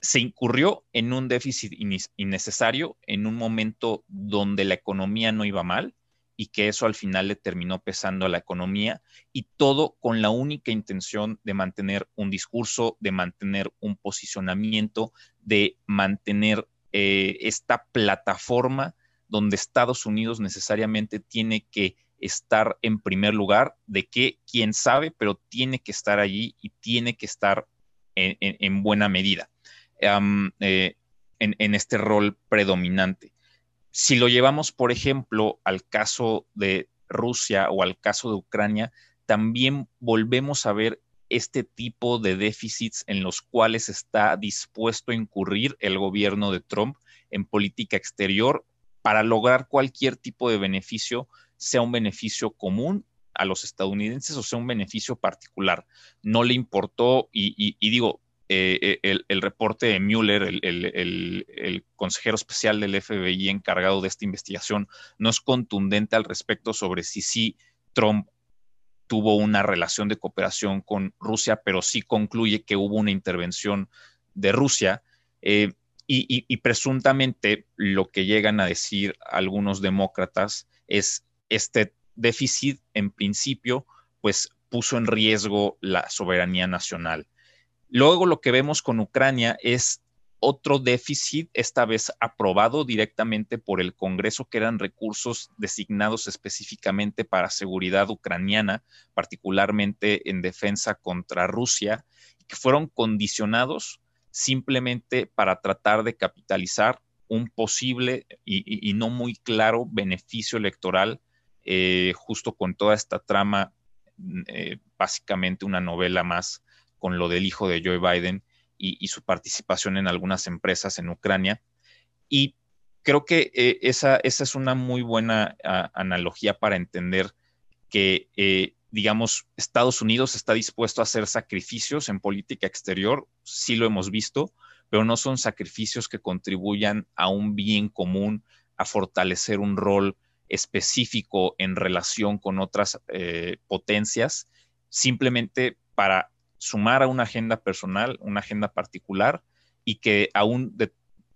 se incurrió en un déficit innecesario en un momento donde la economía no iba mal y que eso al final le terminó pesando a la economía y todo con la única intención de mantener un discurso, de mantener un posicionamiento, de mantener eh, esta plataforma donde Estados Unidos necesariamente tiene que estar en primer lugar, de que quién sabe, pero tiene que estar allí y tiene que estar en buena medida. Eh, en, este rol predominante. Si lo llevamos, por ejemplo, al caso de Rusia o al caso de Ucrania, también volvemos a ver este tipo de déficits en los cuales está dispuesto a incurrir el gobierno de Trump en política exterior para lograr cualquier tipo de beneficio, sea un beneficio común a los estadounidenses o sea un beneficio particular. No le importó, y digo, eh, eh, el, reporte de Mueller, el, consejero especial del FBI encargado de esta investigación, no es contundente al respecto sobre si sí Trump tuvo una relación de cooperación con Rusia, pero sí concluye que hubo una intervención de Rusia. Eh, y, presuntamente lo que llegan a decir algunos demócratas es este déficit en principio, pues puso en riesgo la soberanía nacional. Luego lo que vemos con Ucrania es otro déficit, esta vez aprobado directamente por el Congreso, que eran recursos designados específicamente para seguridad ucraniana, particularmente en defensa contra Rusia, que fueron condicionados simplemente para tratar de capitalizar un posible y, no muy claro beneficio electoral, eh, justo con toda esta trama, eh, básicamente una novela más con lo del hijo de Joe Biden y, su participación en algunas empresas en Ucrania. Y creo que eh, esa, esa, es una muy buena analogía para entender que, digamos, Estados Unidos está dispuesto a hacer sacrificios en política exterior, sí lo hemos visto, pero no son sacrificios que contribuyan a un bien común, a fortalecer un rol específico en relación con otras eh, potencias, simplemente para sumar a una agenda personal, una agenda particular y que aún,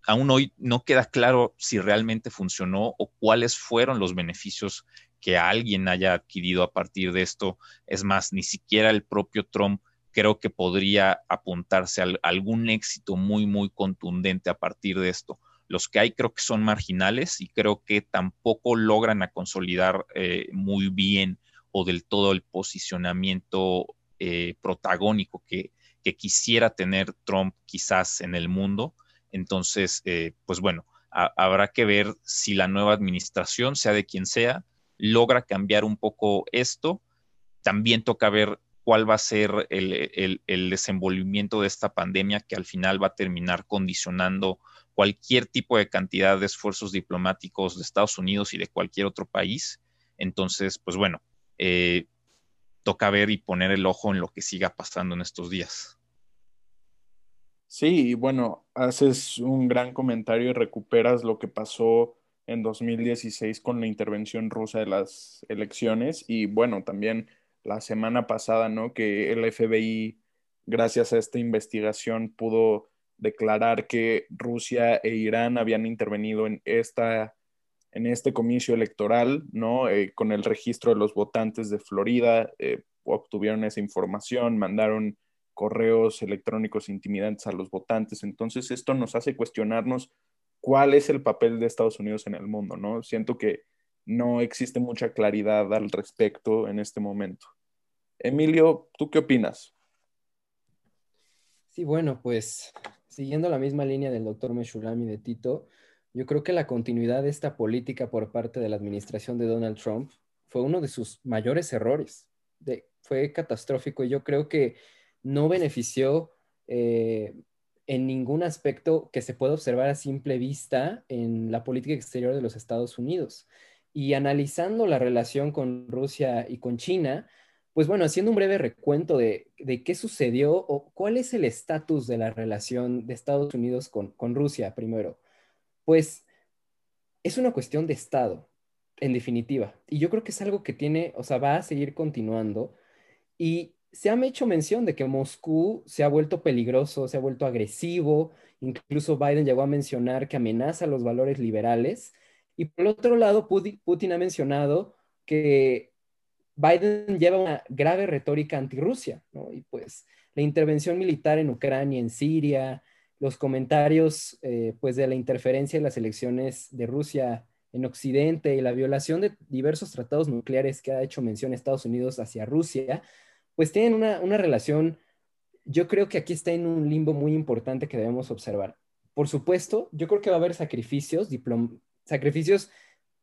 aún hoy no queda claro si realmente funcionó o cuáles fueron los beneficios que alguien haya adquirido a partir de esto. Es más, ni siquiera el propio Trump creo que podría apuntarse a algún éxito muy, muy contundente a partir de esto. Los que hay creo que son marginales y creo que tampoco logran a consolidar eh, muy bien o del todo el posicionamiento eh, protagónico que, quisiera tener Trump quizás en el mundo. Entonces, eh, pues bueno, habrá que ver si la nueva administración, sea de quien sea, logra cambiar un poco esto. También toca ver cuál va a ser el, el, desenvolvimiento de esta pandemia que al final va a terminar condicionando cualquier tipo de cantidad de esfuerzos diplomáticos de Estados Unidos y de cualquier otro país. Entonces, pues bueno, eh, toca ver y poner el ojo en lo que siga pasando en estos días. Sí, bueno, haces un gran comentario y recuperas lo que pasó en 2016 con la intervención rusa de las elecciones y bueno, también la semana pasada, ¿no? Que el FBI, gracias a esta investigación, pudo declarar que Rusia e Irán habían intervenido en esta en este comicio electoral, ¿no? Eh, con el registro de los votantes de Florida, eh, obtuvieron esa información, mandaron correos electrónicos intimidantes a los votantes. Entonces, esto nos hace cuestionarnos cuál es el papel de Estados Unidos en el mundo, ¿no? Siento que no existe mucha claridad al respecto en este momento. Emilio, ¿tú qué opinas? Sí, bueno, pues siguiendo la misma línea del doctor Meshulami de Tito, yo creo que la continuidad de esta política por parte de la administración de Donald Trump fue uno de sus mayores errores. fue catastrófico y yo creo que no benefició eh, en ningún aspecto que se pueda observar a simple vista en la política exterior de los Estados Unidos. Y analizando la relación con Rusia y con China, pues bueno, haciendo un breve recuento de, qué sucedió o cuál es el estatus de la relación de Estados Unidos con, con Rusia primero, pues es una cuestión de Estado, en definitiva. Y yo creo que es algo que tiene, o sea, va a seguir continuando. Y se ha hecho mención de que Moscú se ha vuelto peligroso, se ha vuelto agresivo. Incluso Biden llegó a mencionar que amenaza los valores liberales. Y por el otro lado, Putin ha mencionado que Biden lleva una grave retórica anti-Rusia, ¿no? Y pues la intervención militar en Ucrania, en Siria, los comentarios eh, pues de la interferencia en las elecciones de Rusia en Occidente y la violación de diversos tratados nucleares que ha hecho mención Estados Unidos hacia Rusia, pues tienen una, una relación, yo creo que aquí está en un limbo muy importante que debemos observar. Por supuesto, yo creo que va a haber sacrificios, sacrificios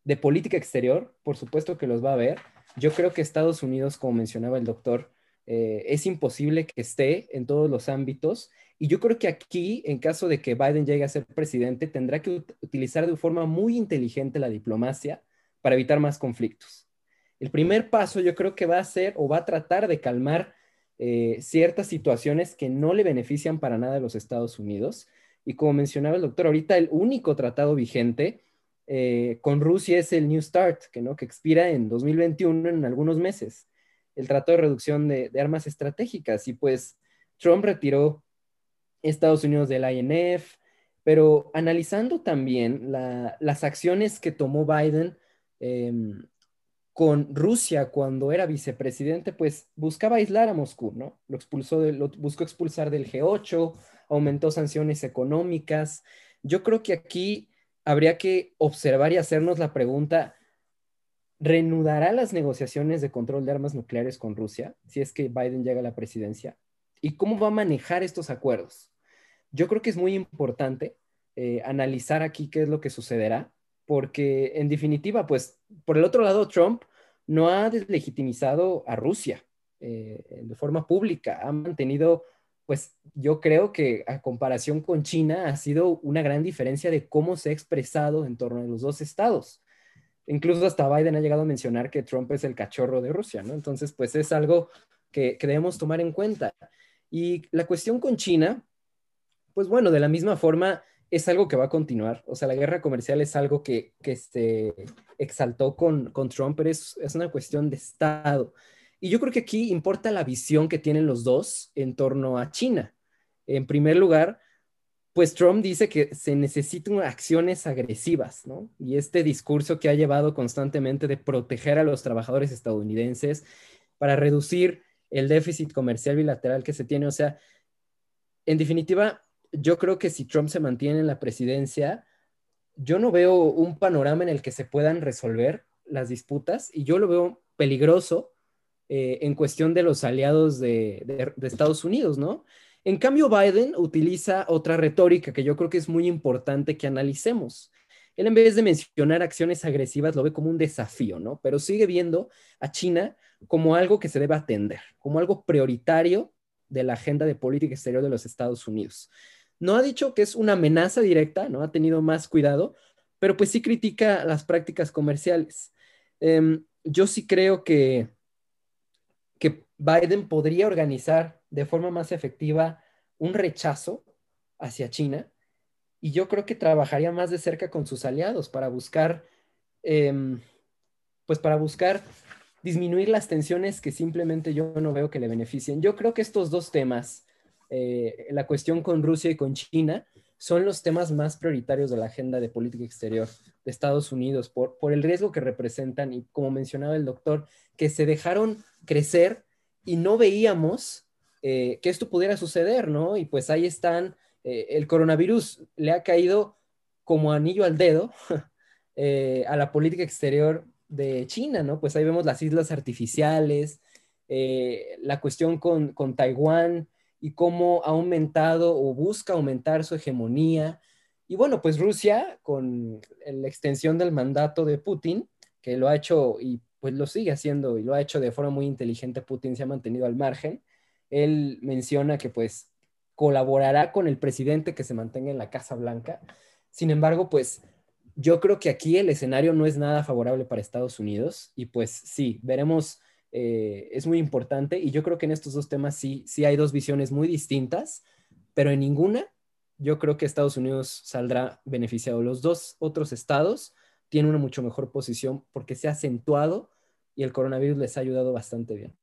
de política exterior, por supuesto que los va a haber, yo creo que Estados Unidos, como mencionaba el doctor, eh, es imposible que esté en todos los ámbitos. Y yo creo que aquí, en caso de que Biden llegue a ser presidente, tendrá que utilizar de forma muy inteligente la diplomacia para evitar más conflictos. El primer paso yo creo que va a ser o va a tratar de calmar eh, ciertas situaciones que no le benefician para nada a los Estados Unidos. Y como mencionaba el doctor, ahorita el único tratado vigente eh, con Rusia es el New START, que, ¿no? que expira en 2021 en algunos meses, el Trato de Reducción de, Armas Estratégicas. Y pues Trump retiró Estados Unidos del INF, pero analizando también las acciones que tomó Biden em, con Rusia cuando era vicepresidente, pues buscaba aislar a Moscú, ¿no? Lo, expulsó lo buscó expulsar del G8, aumentó sanciones económicas. Yo creo que aquí habría que observar y hacernos la pregunta, ¿reanudará las negociaciones de control de armas nucleares con Rusia si es que Biden llega a la presidencia? ¿Y cómo va a manejar estos acuerdos? Yo creo que es muy importante eh, analizar aquí qué es lo que sucederá, porque en definitiva, pues por el otro lado, Trump no ha deslegitimizado a Rusia eh, de forma pública, ha mantenido pues yo creo que a comparación con China ha sido una gran diferencia de cómo se ha expresado en torno a los dos estados. Incluso hasta Biden ha llegado a mencionar que Trump es el cachorro de Rusia, ¿no? Entonces, pues es algo que, debemos tomar en cuenta. Y la cuestión con China, pues bueno, de la misma forma es algo que va a continuar. O sea, la guerra comercial es algo que, se exaltó con, con Trump, pero es, es una cuestión de Estado. Y yo creo que aquí importa la visión que tienen los dos en torno a China. En primer lugar, pues Trump dice que se necesitan acciones agresivas, ¿no? Y este discurso que ha llevado constantemente de proteger a los trabajadores estadounidenses para reducir el déficit comercial bilateral que se tiene. O sea, en definitiva, yo creo que si Trump se mantiene en la presidencia, yo no veo un panorama en el que se puedan resolver las disputas y yo lo veo peligroso eh, en cuestión de los aliados de, Estados Unidos, ¿no? En cambio, Biden utiliza otra retórica que yo creo que es muy importante que analicemos. Él en vez de mencionar acciones agresivas lo ve como un desafío, ¿no? Pero sigue viendo a China como algo que se debe atender, como algo prioritario de la agenda de política exterior de los Estados Unidos. No ha dicho que es una amenaza directa, ¿no? Ha tenido más cuidado, pero pues sí critica las prácticas comerciales. Em, yo sí creo que que Biden podría organizar de forma más efectiva un rechazo hacia China y yo creo que trabajaría más de cerca con sus aliados para buscar, em, pues para buscar disminuir las tensiones que simplemente yo no veo que le beneficien. Yo creo que estos dos temas, eh, la cuestión con Rusia y con China, son los temas más prioritarios de la agenda de política exterior de Estados Unidos por, por el riesgo que representan y como mencionaba el doctor, que se dejaron crecer y no veíamos eh, que esto pudiera suceder, ¿no? Y pues ahí están, eh, el coronavirus le ha caído como anillo al dedo eh, a la política exterior de China, ¿no? Pues ahí vemos las islas artificiales, eh, la cuestión con, con Taiwán y cómo ha aumentado o busca aumentar su hegemonía. Y bueno, pues Rusia, con la extensión del mandato de Putin, que lo ha hecho y pues lo sigue haciendo y lo ha hecho de forma muy inteligente, Putin se ha mantenido al margen. Él menciona que pues colaborará con el presidente que se mantenga en la Casa Blanca. Sin embargo, pues yo creo que aquí el escenario no es nada favorable para Estados Unidos y pues sí, veremos, eh, es muy importante y yo creo que en estos dos temas sí, sí hay dos visiones muy distintas, pero en ninguna yo creo que Estados Unidos saldrá beneficiado. Los dos otros estados tienen una mucho mejor posición porque se ha acentuado y el coronavirus les ha ayudado bastante bien.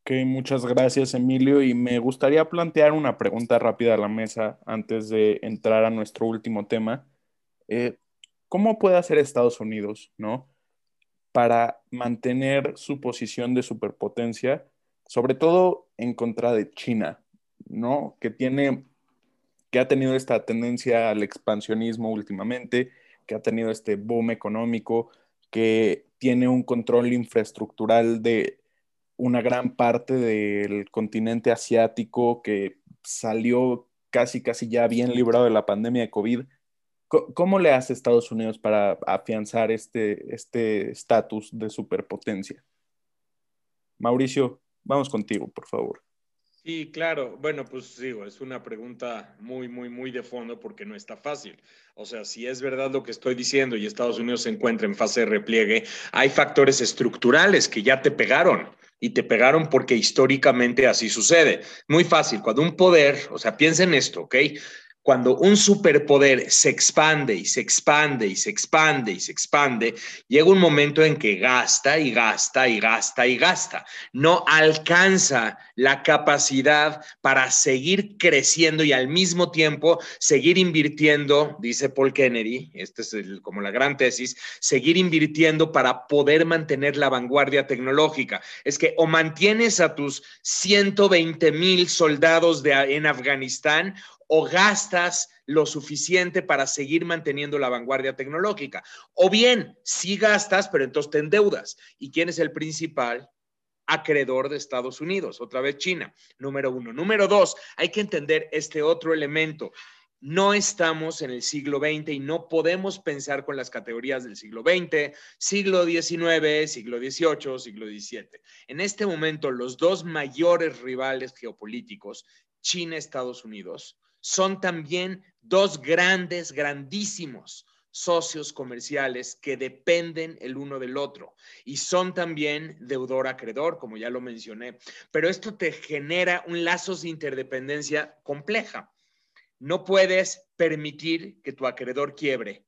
Ok, muchas gracias Emilio y me gustaría plantear una pregunta rápida a la mesa antes de entrar a nuestro último tema. Eh, ¿Cómo puede hacer Estados Unidos, no? Para mantener su posición de superpotencia, sobre todo en contra de China, ¿no? Que tiene que ha tenido esta tendencia al expansionismo últimamente, que ha tenido este boom económico, que tiene un control infraestructural de una gran parte del continente asiático, que salió casi, casi ya bien librado de la pandemia de COVID. ¿Cómo le hace Estados Unidos para afianzar este, este estatus de superpotencia? Mauricio, vamos contigo, por favor. Sí, claro. Bueno, pues digo, es una pregunta muy, muy, muy de fondo porque no está fácil. O sea, si es verdad lo que estoy diciendo y Estados Unidos se encuentra en fase de repliegue, hay factores estructurales que ya te pegaron y te pegaron porque históricamente así sucede. Muy fácil, cuando un poder, o sea, piensa en esto, ¿ok? Cuando un superpoder se expande y se expande y se expande y se expande, llega un momento en que gasta y gasta y gasta y gasta. No alcanza la capacidad para seguir creciendo y al mismo tiempo seguir invirtiendo, dice Paul Kennedy, esta es como la gran tesis, seguir invirtiendo para poder mantener la vanguardia tecnológica. Es que o mantienes a tus 120 mil soldados en Afganistán o gastas lo suficiente para seguir manteniendo la vanguardia tecnológica. O bien, sí gastas, pero entonces te endeudas. ¿Y quién es el principal? acreedor de Estados Unidos, otra vez China, número uno. Número dos, hay que entender este otro elemento. No estamos en el siglo XX y no podemos pensar con las categorías del siglo XX, siglo XIX, siglo XVIII, siglo XVII. En este momento, los dos mayores rivales geopolíticos, China y Estados Unidos, son también dos grandes, grandísimos socios comerciales que dependen el uno del otro y son también deudor-acreedor, como ya lo mencioné. Pero esto te genera un lazo de interdependencia compleja. No puedes permitir que tu acreedor quiebre,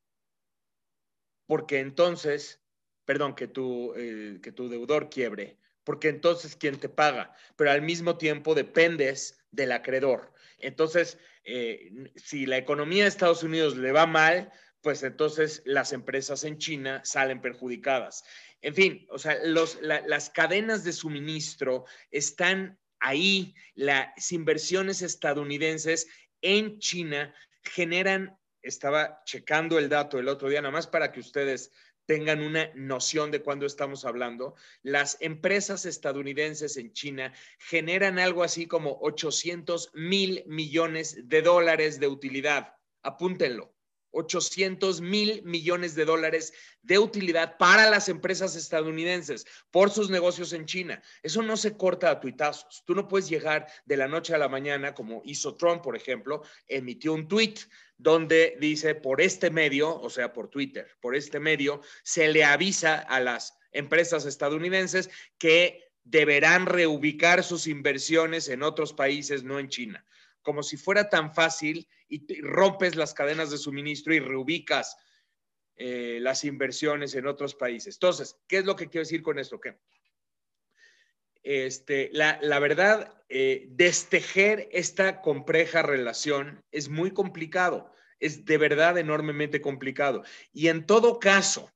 porque entonces, perdón, que tu, eh, que tu deudor quiebre, porque entonces quién te paga, pero al mismo tiempo dependes del acreedor. Entonces, eh, si la economía de Estados Unidos le va mal, pues entonces las empresas en China salen perjudicadas. En fin, o sea, las cadenas de suministro están ahí, las inversiones estadounidenses en China generan, estaba checando el dato el otro día, nada más para que ustedes tengan una noción de cuándo estamos hablando, las empresas estadounidenses en China generan algo así como 800 mil millones de dólares de utilidad. Apúntenlo. 800 mil millones de dólares de utilidad para las empresas estadounidenses por sus negocios en China. Eso no se corta a tuitazos. Tú no puedes llegar de la noche a la mañana, como hizo Trump, por ejemplo, emitió un tweet donde dice por este medio, o sea, por Twitter, por este medio, se le avisa a las empresas estadounidenses que deberán reubicar sus inversiones en otros países, no en China como si fuera tan fácil y rompes las cadenas de suministro y reubicas eh, las inversiones en otros países. Entonces, ¿qué es lo que quiero decir con esto? Este, la, verdad, eh, destejer esta compleja relación es muy complicado, es de verdad enormemente complicado. Y en todo caso,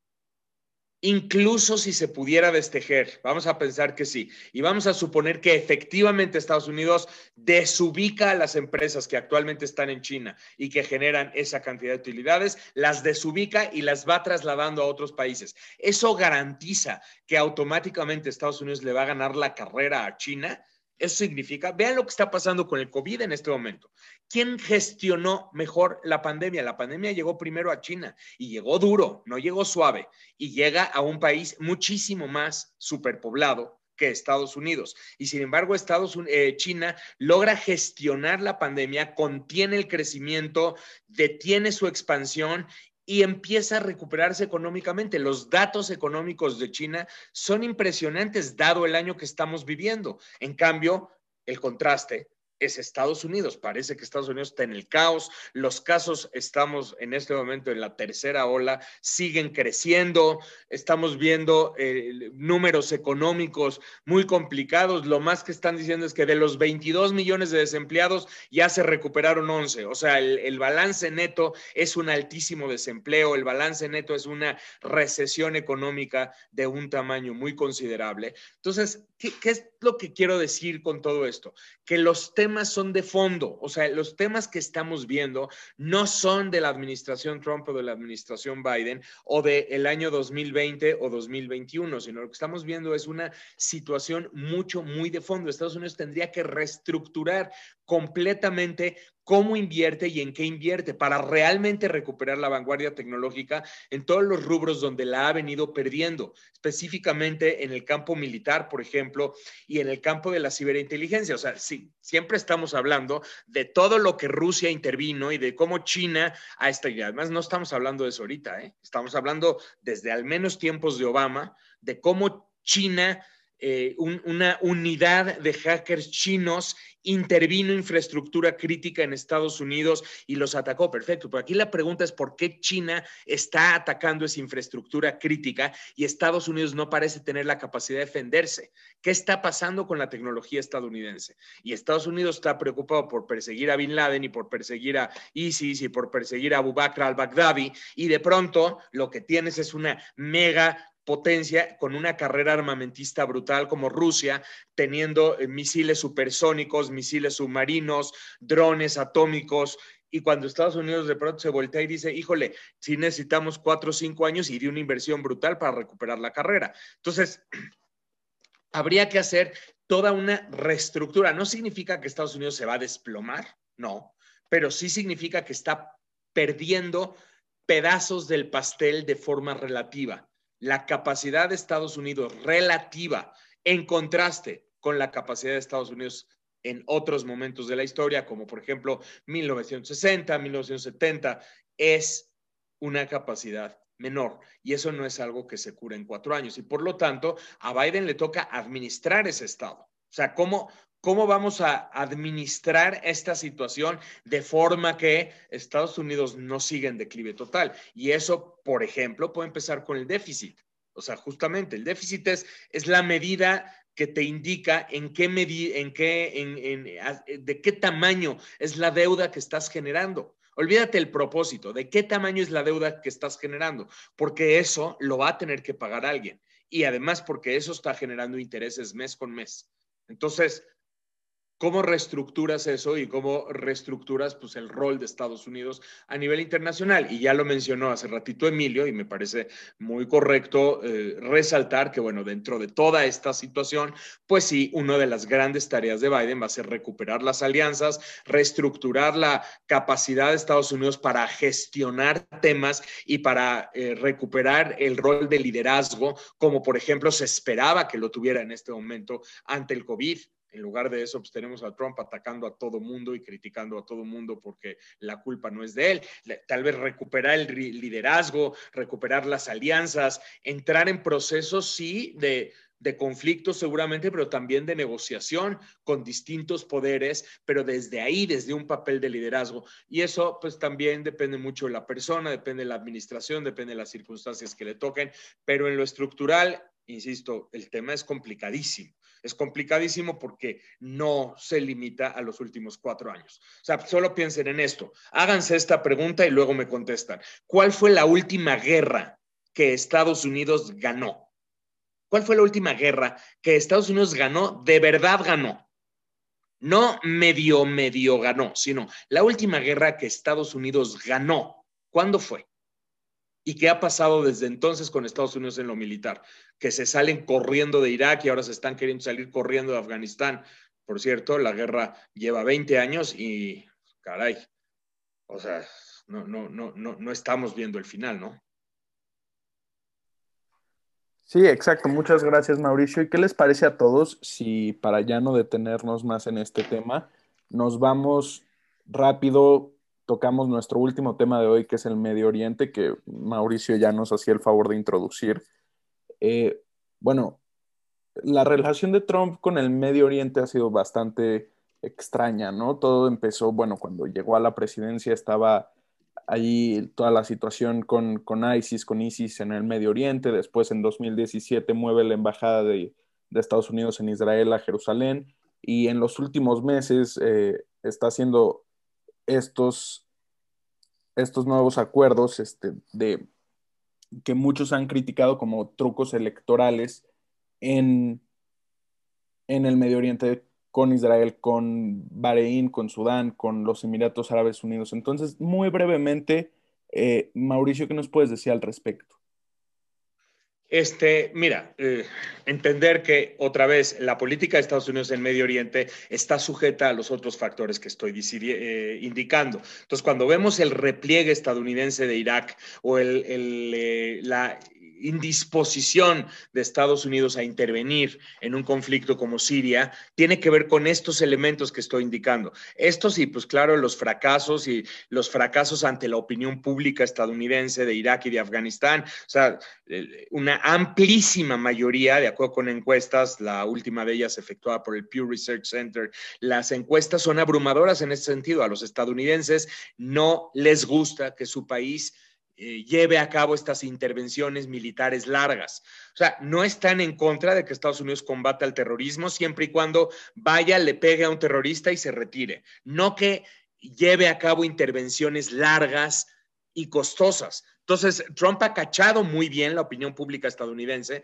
incluso si se pudiera destejer, vamos a pensar que sí, y vamos a suponer que efectivamente Estados Unidos desubica a las empresas que actualmente están en China y que generan esa cantidad de utilidades, las desubica y las va trasladando a otros países. Eso garantiza que automáticamente Estados Unidos le va a ganar la carrera a China. Eso significa, vean lo que está pasando con el COVID en este momento. ¿Quién gestionó mejor la pandemia? La pandemia llegó primero a China y llegó duro, no llegó suave, y llega a un país muchísimo más superpoblado que Estados Unidos. Y sin embargo, Estados eh, China logra gestionar la pandemia, contiene el crecimiento, detiene su expansión y empieza a recuperarse económicamente. Los datos económicos de China son impresionantes dado el año que estamos viviendo. En cambio, el contraste es Estados Unidos. Parece que Estados Unidos está en el caos. Los casos estamos en este momento en la tercera ola, siguen creciendo. Estamos viendo eh, números económicos muy complicados. Lo más que están diciendo es que de los 22 millones de desempleados ya se recuperaron 11. O sea, el, balance neto es un altísimo desempleo. El balance neto es una recesión económica de un tamaño muy considerable. Entonces, ¿qué, qué es lo que quiero decir con todo esto? Que los temas son de fondo, o sea, los temas que estamos viendo no son de la administración Trump o de la administración Biden o del el año 2020 o 2021, sino lo que estamos viendo es una situación mucho, muy de fondo. Estados Unidos tendría que reestructurar completamente cómo invierte y en qué invierte para realmente recuperar la vanguardia tecnológica en todos los rubros donde la ha venido perdiendo, específicamente en el campo militar, por ejemplo, y en el campo de la ciberinteligencia. O sea, sí, siempre estamos hablando de todo lo que Rusia intervino y de cómo China ha estado. Y además no estamos hablando de eso ahorita, ¿eh? estamos hablando desde al menos tiempos de Obama, de cómo China eh, una unidad de hackers chinos intervino infraestructura crítica en Estados Unidos y los atacó. Perfecto, pero aquí la pregunta es por qué China está atacando esa infraestructura crítica y Estados Unidos no parece tener la capacidad de defenderse. ¿Qué está pasando con la tecnología estadounidense? Y Estados Unidos está preocupado por perseguir a Bin Laden y por perseguir a ISIS y por perseguir a Abu Bakr al-Baghdadi y de pronto lo que tienes es una mega potencia con una carrera armamentista brutal como Rusia, teniendo eh, misiles supersónicos, misiles submarinos, drones atómicos. Y cuando Estados Unidos de pronto se voltea y dice, híjole, si necesitamos cuatro o cinco años de una inversión brutal para recuperar la carrera. Entonces, habría que hacer toda una reestructura. No significa que Estados Unidos se va a desplomar, no, pero sí significa que está perdiendo pedazos del pastel de forma relativa la capacidad de Estados Unidos relativa en contraste con la capacidad de Estados Unidos en otros momentos de la historia, como por ejemplo 1960, 1970, es una capacidad menor. Y eso no es algo que se cura en cuatro años. Y por lo tanto, a Biden le toca administrar ese Estado. O sea, ¿cómo, ¿Cómo vamos a administrar esta situación de forma que Estados Unidos no siga en declive total? Y eso, por ejemplo, puede empezar con el déficit. O sea, justamente el déficit es, es la medida que te indica en qué medida, en qué, en, de qué tamaño es la deuda que estás generando. Olvídate el propósito, de qué tamaño es la deuda que estás generando, porque eso lo va a tener que pagar alguien. Y además porque eso está generando intereses mes con mes. Entonces, ¿Cómo reestructuras eso y cómo reestructuras pues, el rol de Estados Unidos a nivel internacional? Y ya lo mencionó hace ratito Emilio y me parece muy correcto eh, resaltar que, bueno, dentro de toda esta situación, pues sí, una de las grandes tareas de Biden va a ser recuperar las alianzas, reestructurar la capacidad de Estados Unidos para gestionar temas y para eh, recuperar el rol de liderazgo, como por ejemplo se esperaba que lo tuviera en este momento ante el COVID. En lugar de eso, pues tenemos a Trump atacando a todo mundo y criticando a todo mundo porque la culpa no es de él. Tal vez recuperar el liderazgo, recuperar las alianzas, entrar en procesos, sí, de, de conflicto seguramente, pero también de negociación con distintos poderes, pero desde ahí, desde un papel de liderazgo. Y eso pues también depende mucho de la persona, depende de la administración, depende de las circunstancias que le toquen, pero en lo estructural, insisto, el tema es complicadísimo es complicadísimo porque no se limita a los últimos cuatro años. O sea, solo piensen en esto. Háganse esta pregunta y luego me contestan. ¿Cuál fue la última guerra que Estados Unidos ganó? ¿Cuál fue la última guerra que Estados Unidos ganó? De verdad ganó. No medio, medio ganó, sino la última guerra que Estados Unidos ganó. ¿Cuándo fue? ¿Y qué ha pasado desde entonces con Estados Unidos en lo militar? Que se salen corriendo de Irak y ahora se están queriendo salir corriendo de Afganistán. Por cierto, la guerra lleva 20 años y, caray, o sea, no, no, no, no, no estamos viendo el final, ¿no? Sí, exacto. Muchas gracias, Mauricio. ¿Y qué les parece a todos si, para ya no detenernos más en este tema, nos vamos rápido, tocamos nuestro último tema de hoy, que es el Medio Oriente, que Mauricio ya nos hacía el favor de introducir. Eh, bueno, la relación de Trump con el Medio Oriente ha sido bastante extraña, ¿no? Todo empezó, bueno, cuando llegó a la presidencia estaba allí toda la situación con, ISIS, con ISIS en el Medio Oriente, después en 2017 mueve la embajada de, Estados Unidos en Israel a Jerusalén y en los últimos meses eh, está haciendo estos, estos nuevos acuerdos este, de, que muchos han criticado como trucos electorales en, en el Medio Oriente con Israel, con Bahrein, con Sudán, con los Emiratos Árabes Unidos. Entonces, muy brevemente, eh, Mauricio, ¿qué nos puedes decir al respecto? Este, mira, eh, entender que otra vez la política de Estados Unidos en Medio Oriente está sujeta a los otros factores que estoy eh, indicando. Entonces, cuando vemos el repliegue estadounidense de Irak o el, la indisposición de Estados Unidos a intervenir en un conflicto como Siria tiene que ver con estos elementos que estoy indicando. Estos y pues claro, los fracasos y los fracasos ante la opinión pública estadounidense de Irak y de Afganistán. O sea, eh, una amplísima mayoría, de acuerdo con encuestas, la última de ellas efectuada por el Pew Research Center, las encuestas son abrumadoras en ese sentido. A los estadounidenses no les gusta que su país eh, lleve a cabo estas intervenciones militares largas. O sea, no están en contra de que Estados Unidos combata el terrorismo siempre y cuando vaya, le pegue a un terrorista y se retire. No que lleve a cabo intervenciones largas y costosas. Entonces, Trump ha cachado muy bien la opinión pública estadounidense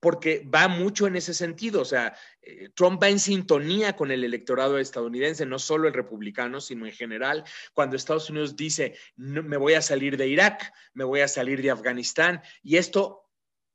porque va mucho en ese sentido. O sea, eh, Trump va en sintonía con el electorado estadounidense, no solo el republicano, sino en general. Cuando Estados Unidos dice, me voy a salir de Irak, me voy a salir de Afganistán, y esto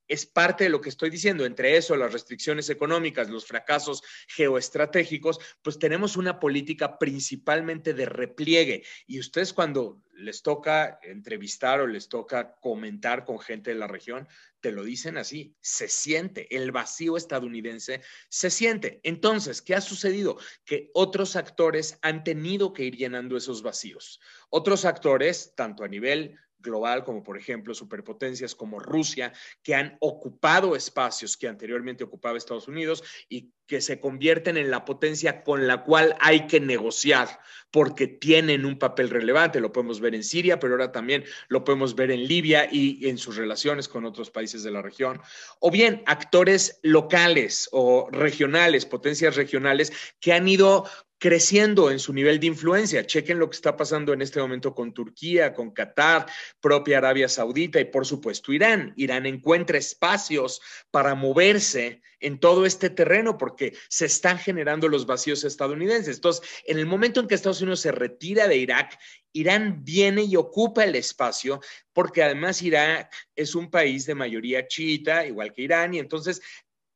es parte de lo que estoy diciendo. Entre eso, las restricciones económicas, los fracasos geoestratégicos, pues tenemos una política principalmente de repliegue. Y ustedes cuando les toca entrevistar o les toca comentar con gente de la región, te lo dicen así, se siente, el vacío estadounidense se siente. Entonces, ¿qué ha sucedido? Que otros actores han tenido que ir llenando esos vacíos. Otros actores, tanto a nivel global, como por ejemplo superpotencias como Rusia, que han ocupado espacios que anteriormente ocupaba Estados Unidos y que se convierten en la potencia con la cual hay que negociar, porque tienen un papel relevante. Lo podemos ver en Siria, pero ahora también lo podemos ver en Libia y en sus relaciones con otros países de la región. O bien actores locales o regionales, potencias regionales, que han ido creciendo en su nivel de influencia. Chequen lo que está pasando en este momento con Turquía, con Qatar, propia Arabia Saudita y por supuesto Irán. Irán encuentra espacios para moverse en todo este terreno porque se están generando los vacíos estadounidenses. Entonces, en el momento en que Estados Unidos se retira de Irak, Irán viene y ocupa el espacio porque además Irak es un país de mayoría chiita, igual que Irán, y entonces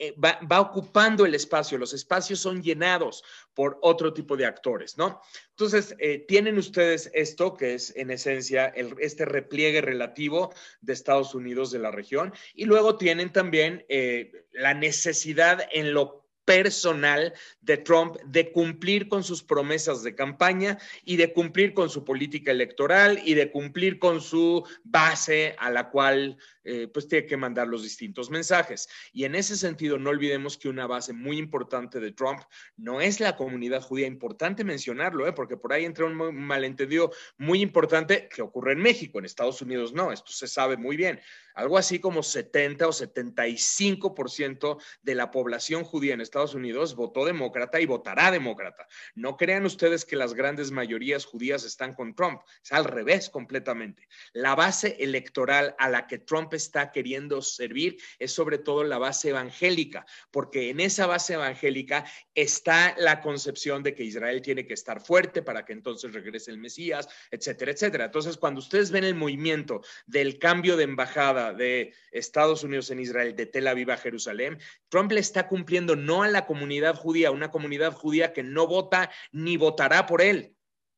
eh, va, ocupando el espacio, los espacios son llenados por otro tipo de actores, ¿no? Entonces, eh, tienen ustedes esto, que es en esencia este repliegue relativo de Estados Unidos de la región, y luego tienen también eh, la necesidad en lo personal de Trump de cumplir con sus promesas de campaña y de cumplir con su política electoral y de cumplir con su base a la cual eh, pues tiene que mandar los distintos mensajes. Y en ese sentido, no olvidemos que una base muy importante de Trump no es la comunidad judía. Importante mencionarlo, ¿eh? porque por ahí entra un malentendido muy importante que ocurre en México, en Estados Unidos no, esto se sabe muy bien. Algo así como 70 o 75% de la población judía en Estados Unidos votó demócrata y votará demócrata. No crean ustedes que las grandes mayorías judías están con Trump, es al revés completamente. La base electoral a la que Trump está queriendo servir es sobre todo la base evangélica, porque en esa base evangélica está la concepción de que Israel tiene que estar fuerte para que entonces regrese el Mesías, etcétera, etcétera. Entonces, cuando ustedes ven el movimiento del cambio de embajada de Estados Unidos en Israel, de Tel Aviv a Jerusalén, Trump le está cumpliendo no a la comunidad judía, una comunidad judía que no vota ni votará por él,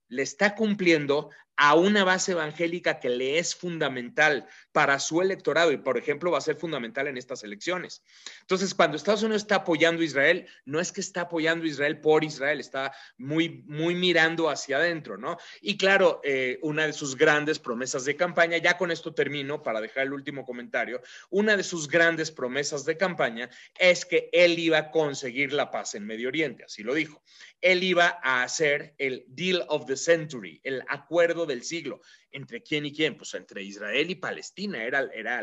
le está cumpliendo a una base evangélica que le es fundamental para su electorado y, por ejemplo, va a ser fundamental en estas elecciones. Entonces, cuando Estados Unidos está apoyando a Israel, no es que está apoyando a Israel por Israel, está muy, muy mirando hacia adentro, ¿no? Y claro, eh, una de sus grandes promesas de campaña, ya con esto termino para dejar el último comentario, una de sus grandes promesas de campaña es que él iba a conseguir la paz en Medio Oriente, así lo dijo. Él iba a hacer el deal of the century, el acuerdo del siglo. ¿Entre quién y quién? Pues entre Israel y Palestina. Era, era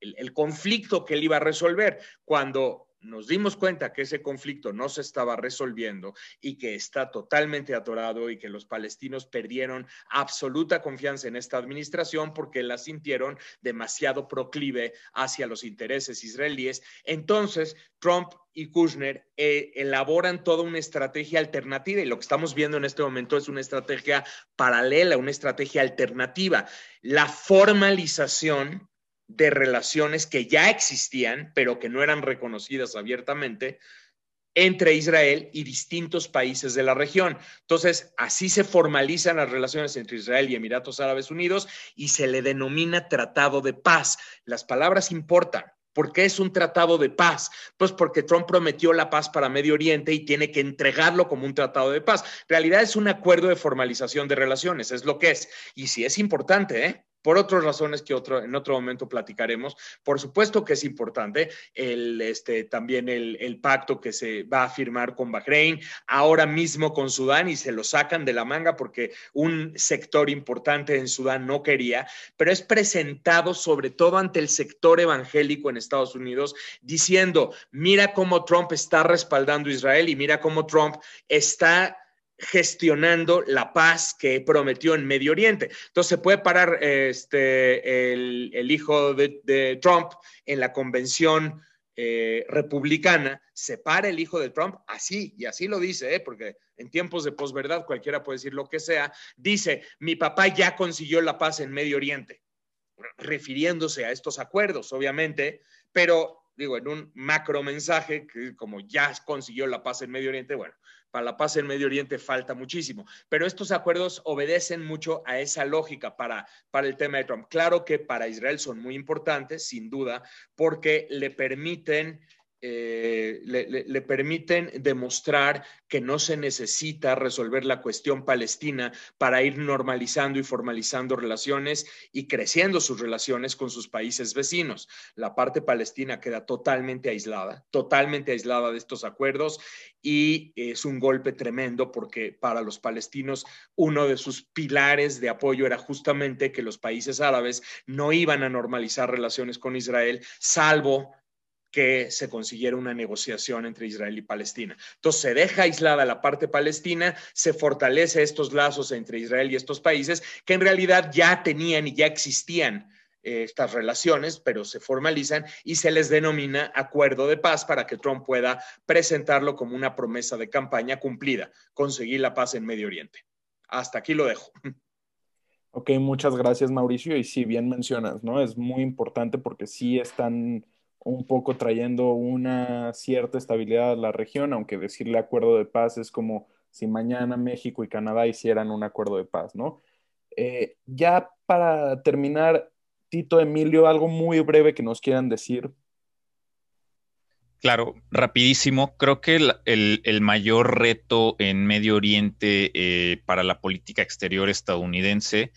el, el conflicto que él iba a resolver. Cuando nos dimos cuenta que ese conflicto no se estaba resolviendo y que está totalmente atorado y que los palestinos perdieron absoluta confianza en esta administración porque la sintieron demasiado proclive hacia los intereses israelíes. Entonces, Trump y Kushner eh, elaboran toda una estrategia alternativa y lo que estamos viendo en este momento es una estrategia paralela, una estrategia alternativa. La formalización de relaciones que ya existían, pero que no eran reconocidas abiertamente entre Israel y distintos países de la región. Entonces, así se formalizan las relaciones entre Israel y Emiratos Árabes Unidos y se le denomina Tratado de Paz. Las palabras importan. ¿Por qué es un tratado de paz? Pues porque Trump prometió la paz para Medio Oriente y tiene que entregarlo como un tratado de paz. En realidad es un acuerdo de formalización de relaciones, es lo que es. Y sí es importante, ¿eh? Por otras razones que otro, en otro momento platicaremos. Por supuesto que es importante el, este, también el, el, pacto que se va a firmar con Bahrein, ahora mismo con Sudán y se lo sacan de la manga porque un sector importante en Sudán no quería, pero es presentado sobre todo ante el sector evangélico en Estados Unidos diciendo, mira cómo Trump está respaldando a Israel y mira cómo Trump está gestionando la paz que prometió en Medio Oriente. Entonces se puede parar este, el, hijo de, Trump en la convención eh, republicana, se para el hijo de Trump así, y así lo dice, ¿eh? porque en tiempos de posverdad cualquiera puede decir lo que sea, dice, mi papá ya consiguió la paz en Medio Oriente, refiriéndose a estos acuerdos, obviamente, pero digo, en un macro mensaje, que como ya consiguió la paz en Medio Oriente, bueno, para la paz en Medio Oriente falta muchísimo, pero estos acuerdos obedecen mucho a esa lógica para, para el tema de Trump. Claro que para Israel son muy importantes, sin duda, porque le permiten eh, le, permiten demostrar que no se necesita resolver la cuestión palestina para ir normalizando y formalizando relaciones y creciendo sus relaciones con sus países vecinos. La parte palestina queda totalmente aislada, totalmente aislada de estos acuerdos y es un golpe tremendo porque para los palestinos uno de sus pilares de apoyo era justamente que los países árabes no iban a normalizar relaciones con Israel, salvo que se consiguiera una negociación entre Israel y Palestina. Entonces se deja aislada la parte palestina, se fortalece estos lazos entre Israel y estos países que en realidad ya tenían y ya existían eh, estas relaciones, pero se formalizan y se les denomina acuerdo de paz para que Trump pueda presentarlo como una promesa de campaña cumplida, conseguir la paz en Medio Oriente. Hasta aquí lo dejo. Ok, muchas gracias Mauricio. Y si bien mencionas, ¿no? Es muy importante porque sí están un poco trayendo una cierta estabilidad a la región, aunque decirle acuerdo de paz es como si mañana México y Canadá hicieran un acuerdo de paz, ¿no? Eh, ya para terminar, Tito, Emilio, algo muy breve que nos quieran decir. Claro, rapidísimo. Creo que el, mayor reto en Medio Oriente eh, para la política exterior estadounidense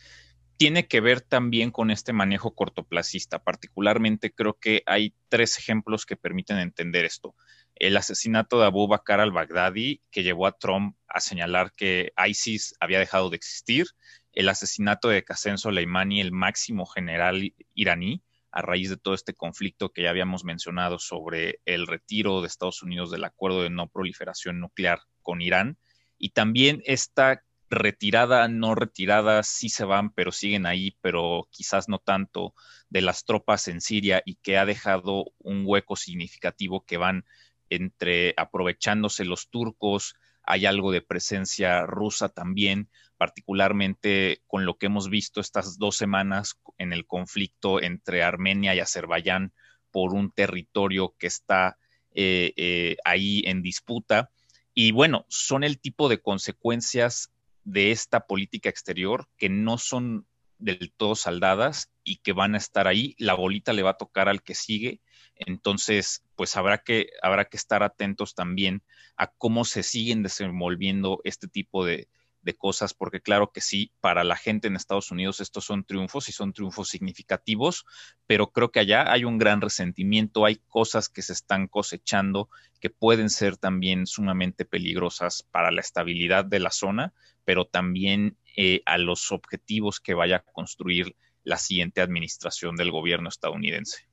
tiene que ver también con este manejo cortoplacista. Particularmente creo que hay tres ejemplos que permiten entender esto. El asesinato de Abu Bakr al-Baghdadi, que llevó a Trump a señalar que ISIS había dejado de existir. El asesinato de Qasem Soleimani, el máximo general iraní, a raíz de todo este conflicto que ya habíamos mencionado sobre el retiro de Estados Unidos del acuerdo de no proliferación nuclear con Irán y también esta retirada, no retirada, sí se van, pero siguen ahí, pero quizás no tanto, de las tropas en Siria y que ha dejado un hueco significativo que van entre aprovechándose los turcos, hay algo de presencia rusa también, particularmente con lo que hemos visto estas dos semanas en el conflicto entre Armenia y Azerbaiyán por un territorio que está eh, eh, ahí en disputa. Y bueno, son el tipo de consecuencias de esta política exterior que no son del todo saldadas y que van a estar ahí. La bolita le va a tocar al que sigue. Entonces, pues habrá que, habrá que estar atentos también a cómo se siguen desenvolviendo este tipo de, de cosas, porque claro que sí, para la gente en Estados Unidos estos son triunfos y son triunfos significativos, pero creo que allá hay un gran resentimiento, hay cosas que se están cosechando que pueden ser también sumamente peligrosas para la estabilidad de la zona, pero también eh, a los objetivos que vaya a construir la siguiente administración del gobierno estadounidense.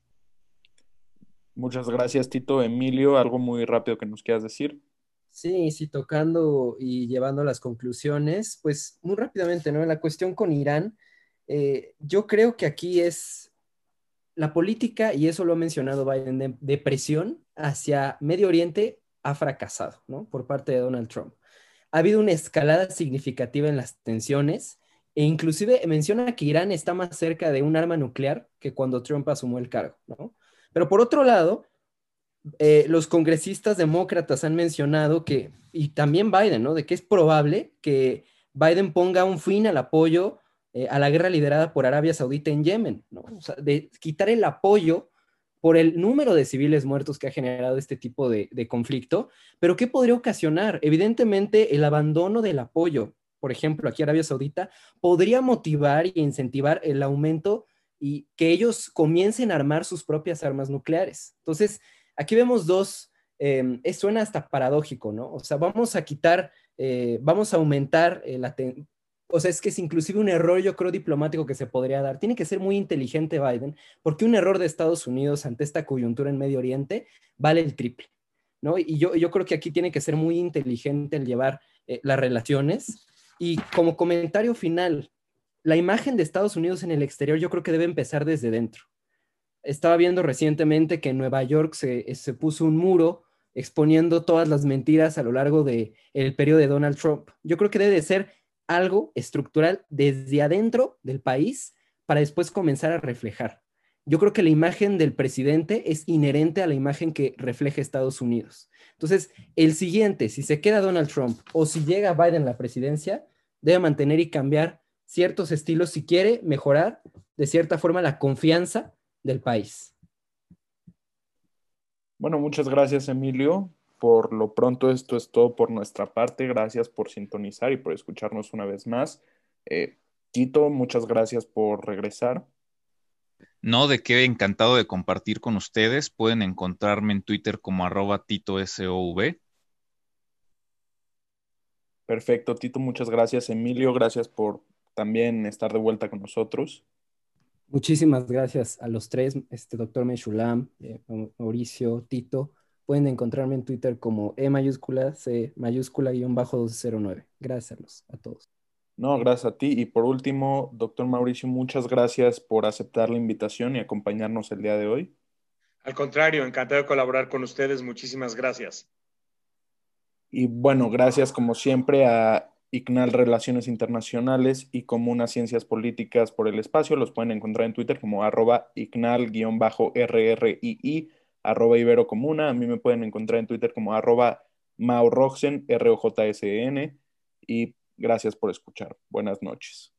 Muchas gracias, Tito. Emilio, algo muy rápido que nos quieras decir. Sí, sí, tocando y llevando las conclusiones, pues muy rápidamente, ¿no? En la cuestión con Irán, eh, yo creo que aquí es la política, y eso lo ha mencionado Biden, de, presión hacia Medio Oriente ha fracasado, ¿no? Por parte de Donald Trump. Ha habido una escalada significativa en las tensiones e inclusive menciona que Irán está más cerca de un arma nuclear que cuando Trump asumió el cargo, ¿no? Pero por otro lado, eh, los congresistas demócratas han mencionado que, y también Biden, ¿no? De que es probable que Biden ponga un fin al apoyo eh, a la guerra liderada por Arabia Saudita en Yemen, ¿no? O sea, de quitar el apoyo por el número de civiles muertos que ha generado este tipo de, conflicto, pero ¿qué podría ocasionar? Evidentemente, el abandono del apoyo, por ejemplo, aquí Arabia Saudita, podría motivar y incentivar el aumento y que ellos comiencen a armar sus propias armas nucleares. Entonces, Aquí vemos dos, eh, suena hasta paradójico, ¿no? O sea, vamos a quitar, eh, vamos a aumentar eh, la... O sea, es que es inclusive un error, yo creo, diplomático que se podría dar. Tiene que ser muy inteligente Biden, porque un error de Estados Unidos ante esta coyuntura en Medio Oriente vale el triple, ¿no? Y yo, yo creo que aquí tiene que ser muy inteligente el llevar eh, las relaciones. Y como comentario final, la imagen de Estados Unidos en el exterior yo creo que debe empezar desde dentro. Estaba viendo recientemente que en Nueva York se, puso un muro exponiendo todas las mentiras a lo largo del el periodo de Donald Trump. Yo creo que debe de ser algo estructural desde adentro del país para después comenzar a reflejar. Yo creo que la imagen del presidente es inherente a la imagen que refleja Estados Unidos. Entonces, el siguiente, si se queda Donald Trump o si llega Biden a la presidencia, debe mantener y cambiar ciertos estilos si quiere mejorar de cierta forma la confianza del país. Bueno, muchas gracias Emilio. Por lo pronto esto es todo por nuestra parte. Gracias por sintonizar y por escucharnos una vez más. Eh, Tito, muchas gracias por regresar. No, de qué encantado de compartir con ustedes. Pueden encontrarme en Twitter como arroba TitoSOV. Perfecto, Tito, muchas gracias. Emilio, gracias por también estar de vuelta con nosotros. Muchísimas gracias a los tres, este doctor Meshulam, eh, Mauricio, Tito. Pueden encontrarme en Twitter como E mayúscula, C mayúscula guion bajo 209. Gracias a, todos. No, gracias a ti. Y por último, doctor Mauricio, muchas gracias por aceptar la invitación y acompañarnos el día de hoy. Al contrario, encantado de colaborar con ustedes. Muchísimas gracias. Y bueno, gracias como siempre a ICNAL Relaciones Internacionales y Comuna Ciencias Políticas por el Espacio. Los pueden encontrar en Twitter como arroba ICNAL-RRII, arroba Ibero Comuna. A mí me pueden encontrar en Twitter como arroba Maurroxen, R-O-J-S-E-N. Y gracias por escuchar. Buenas noches.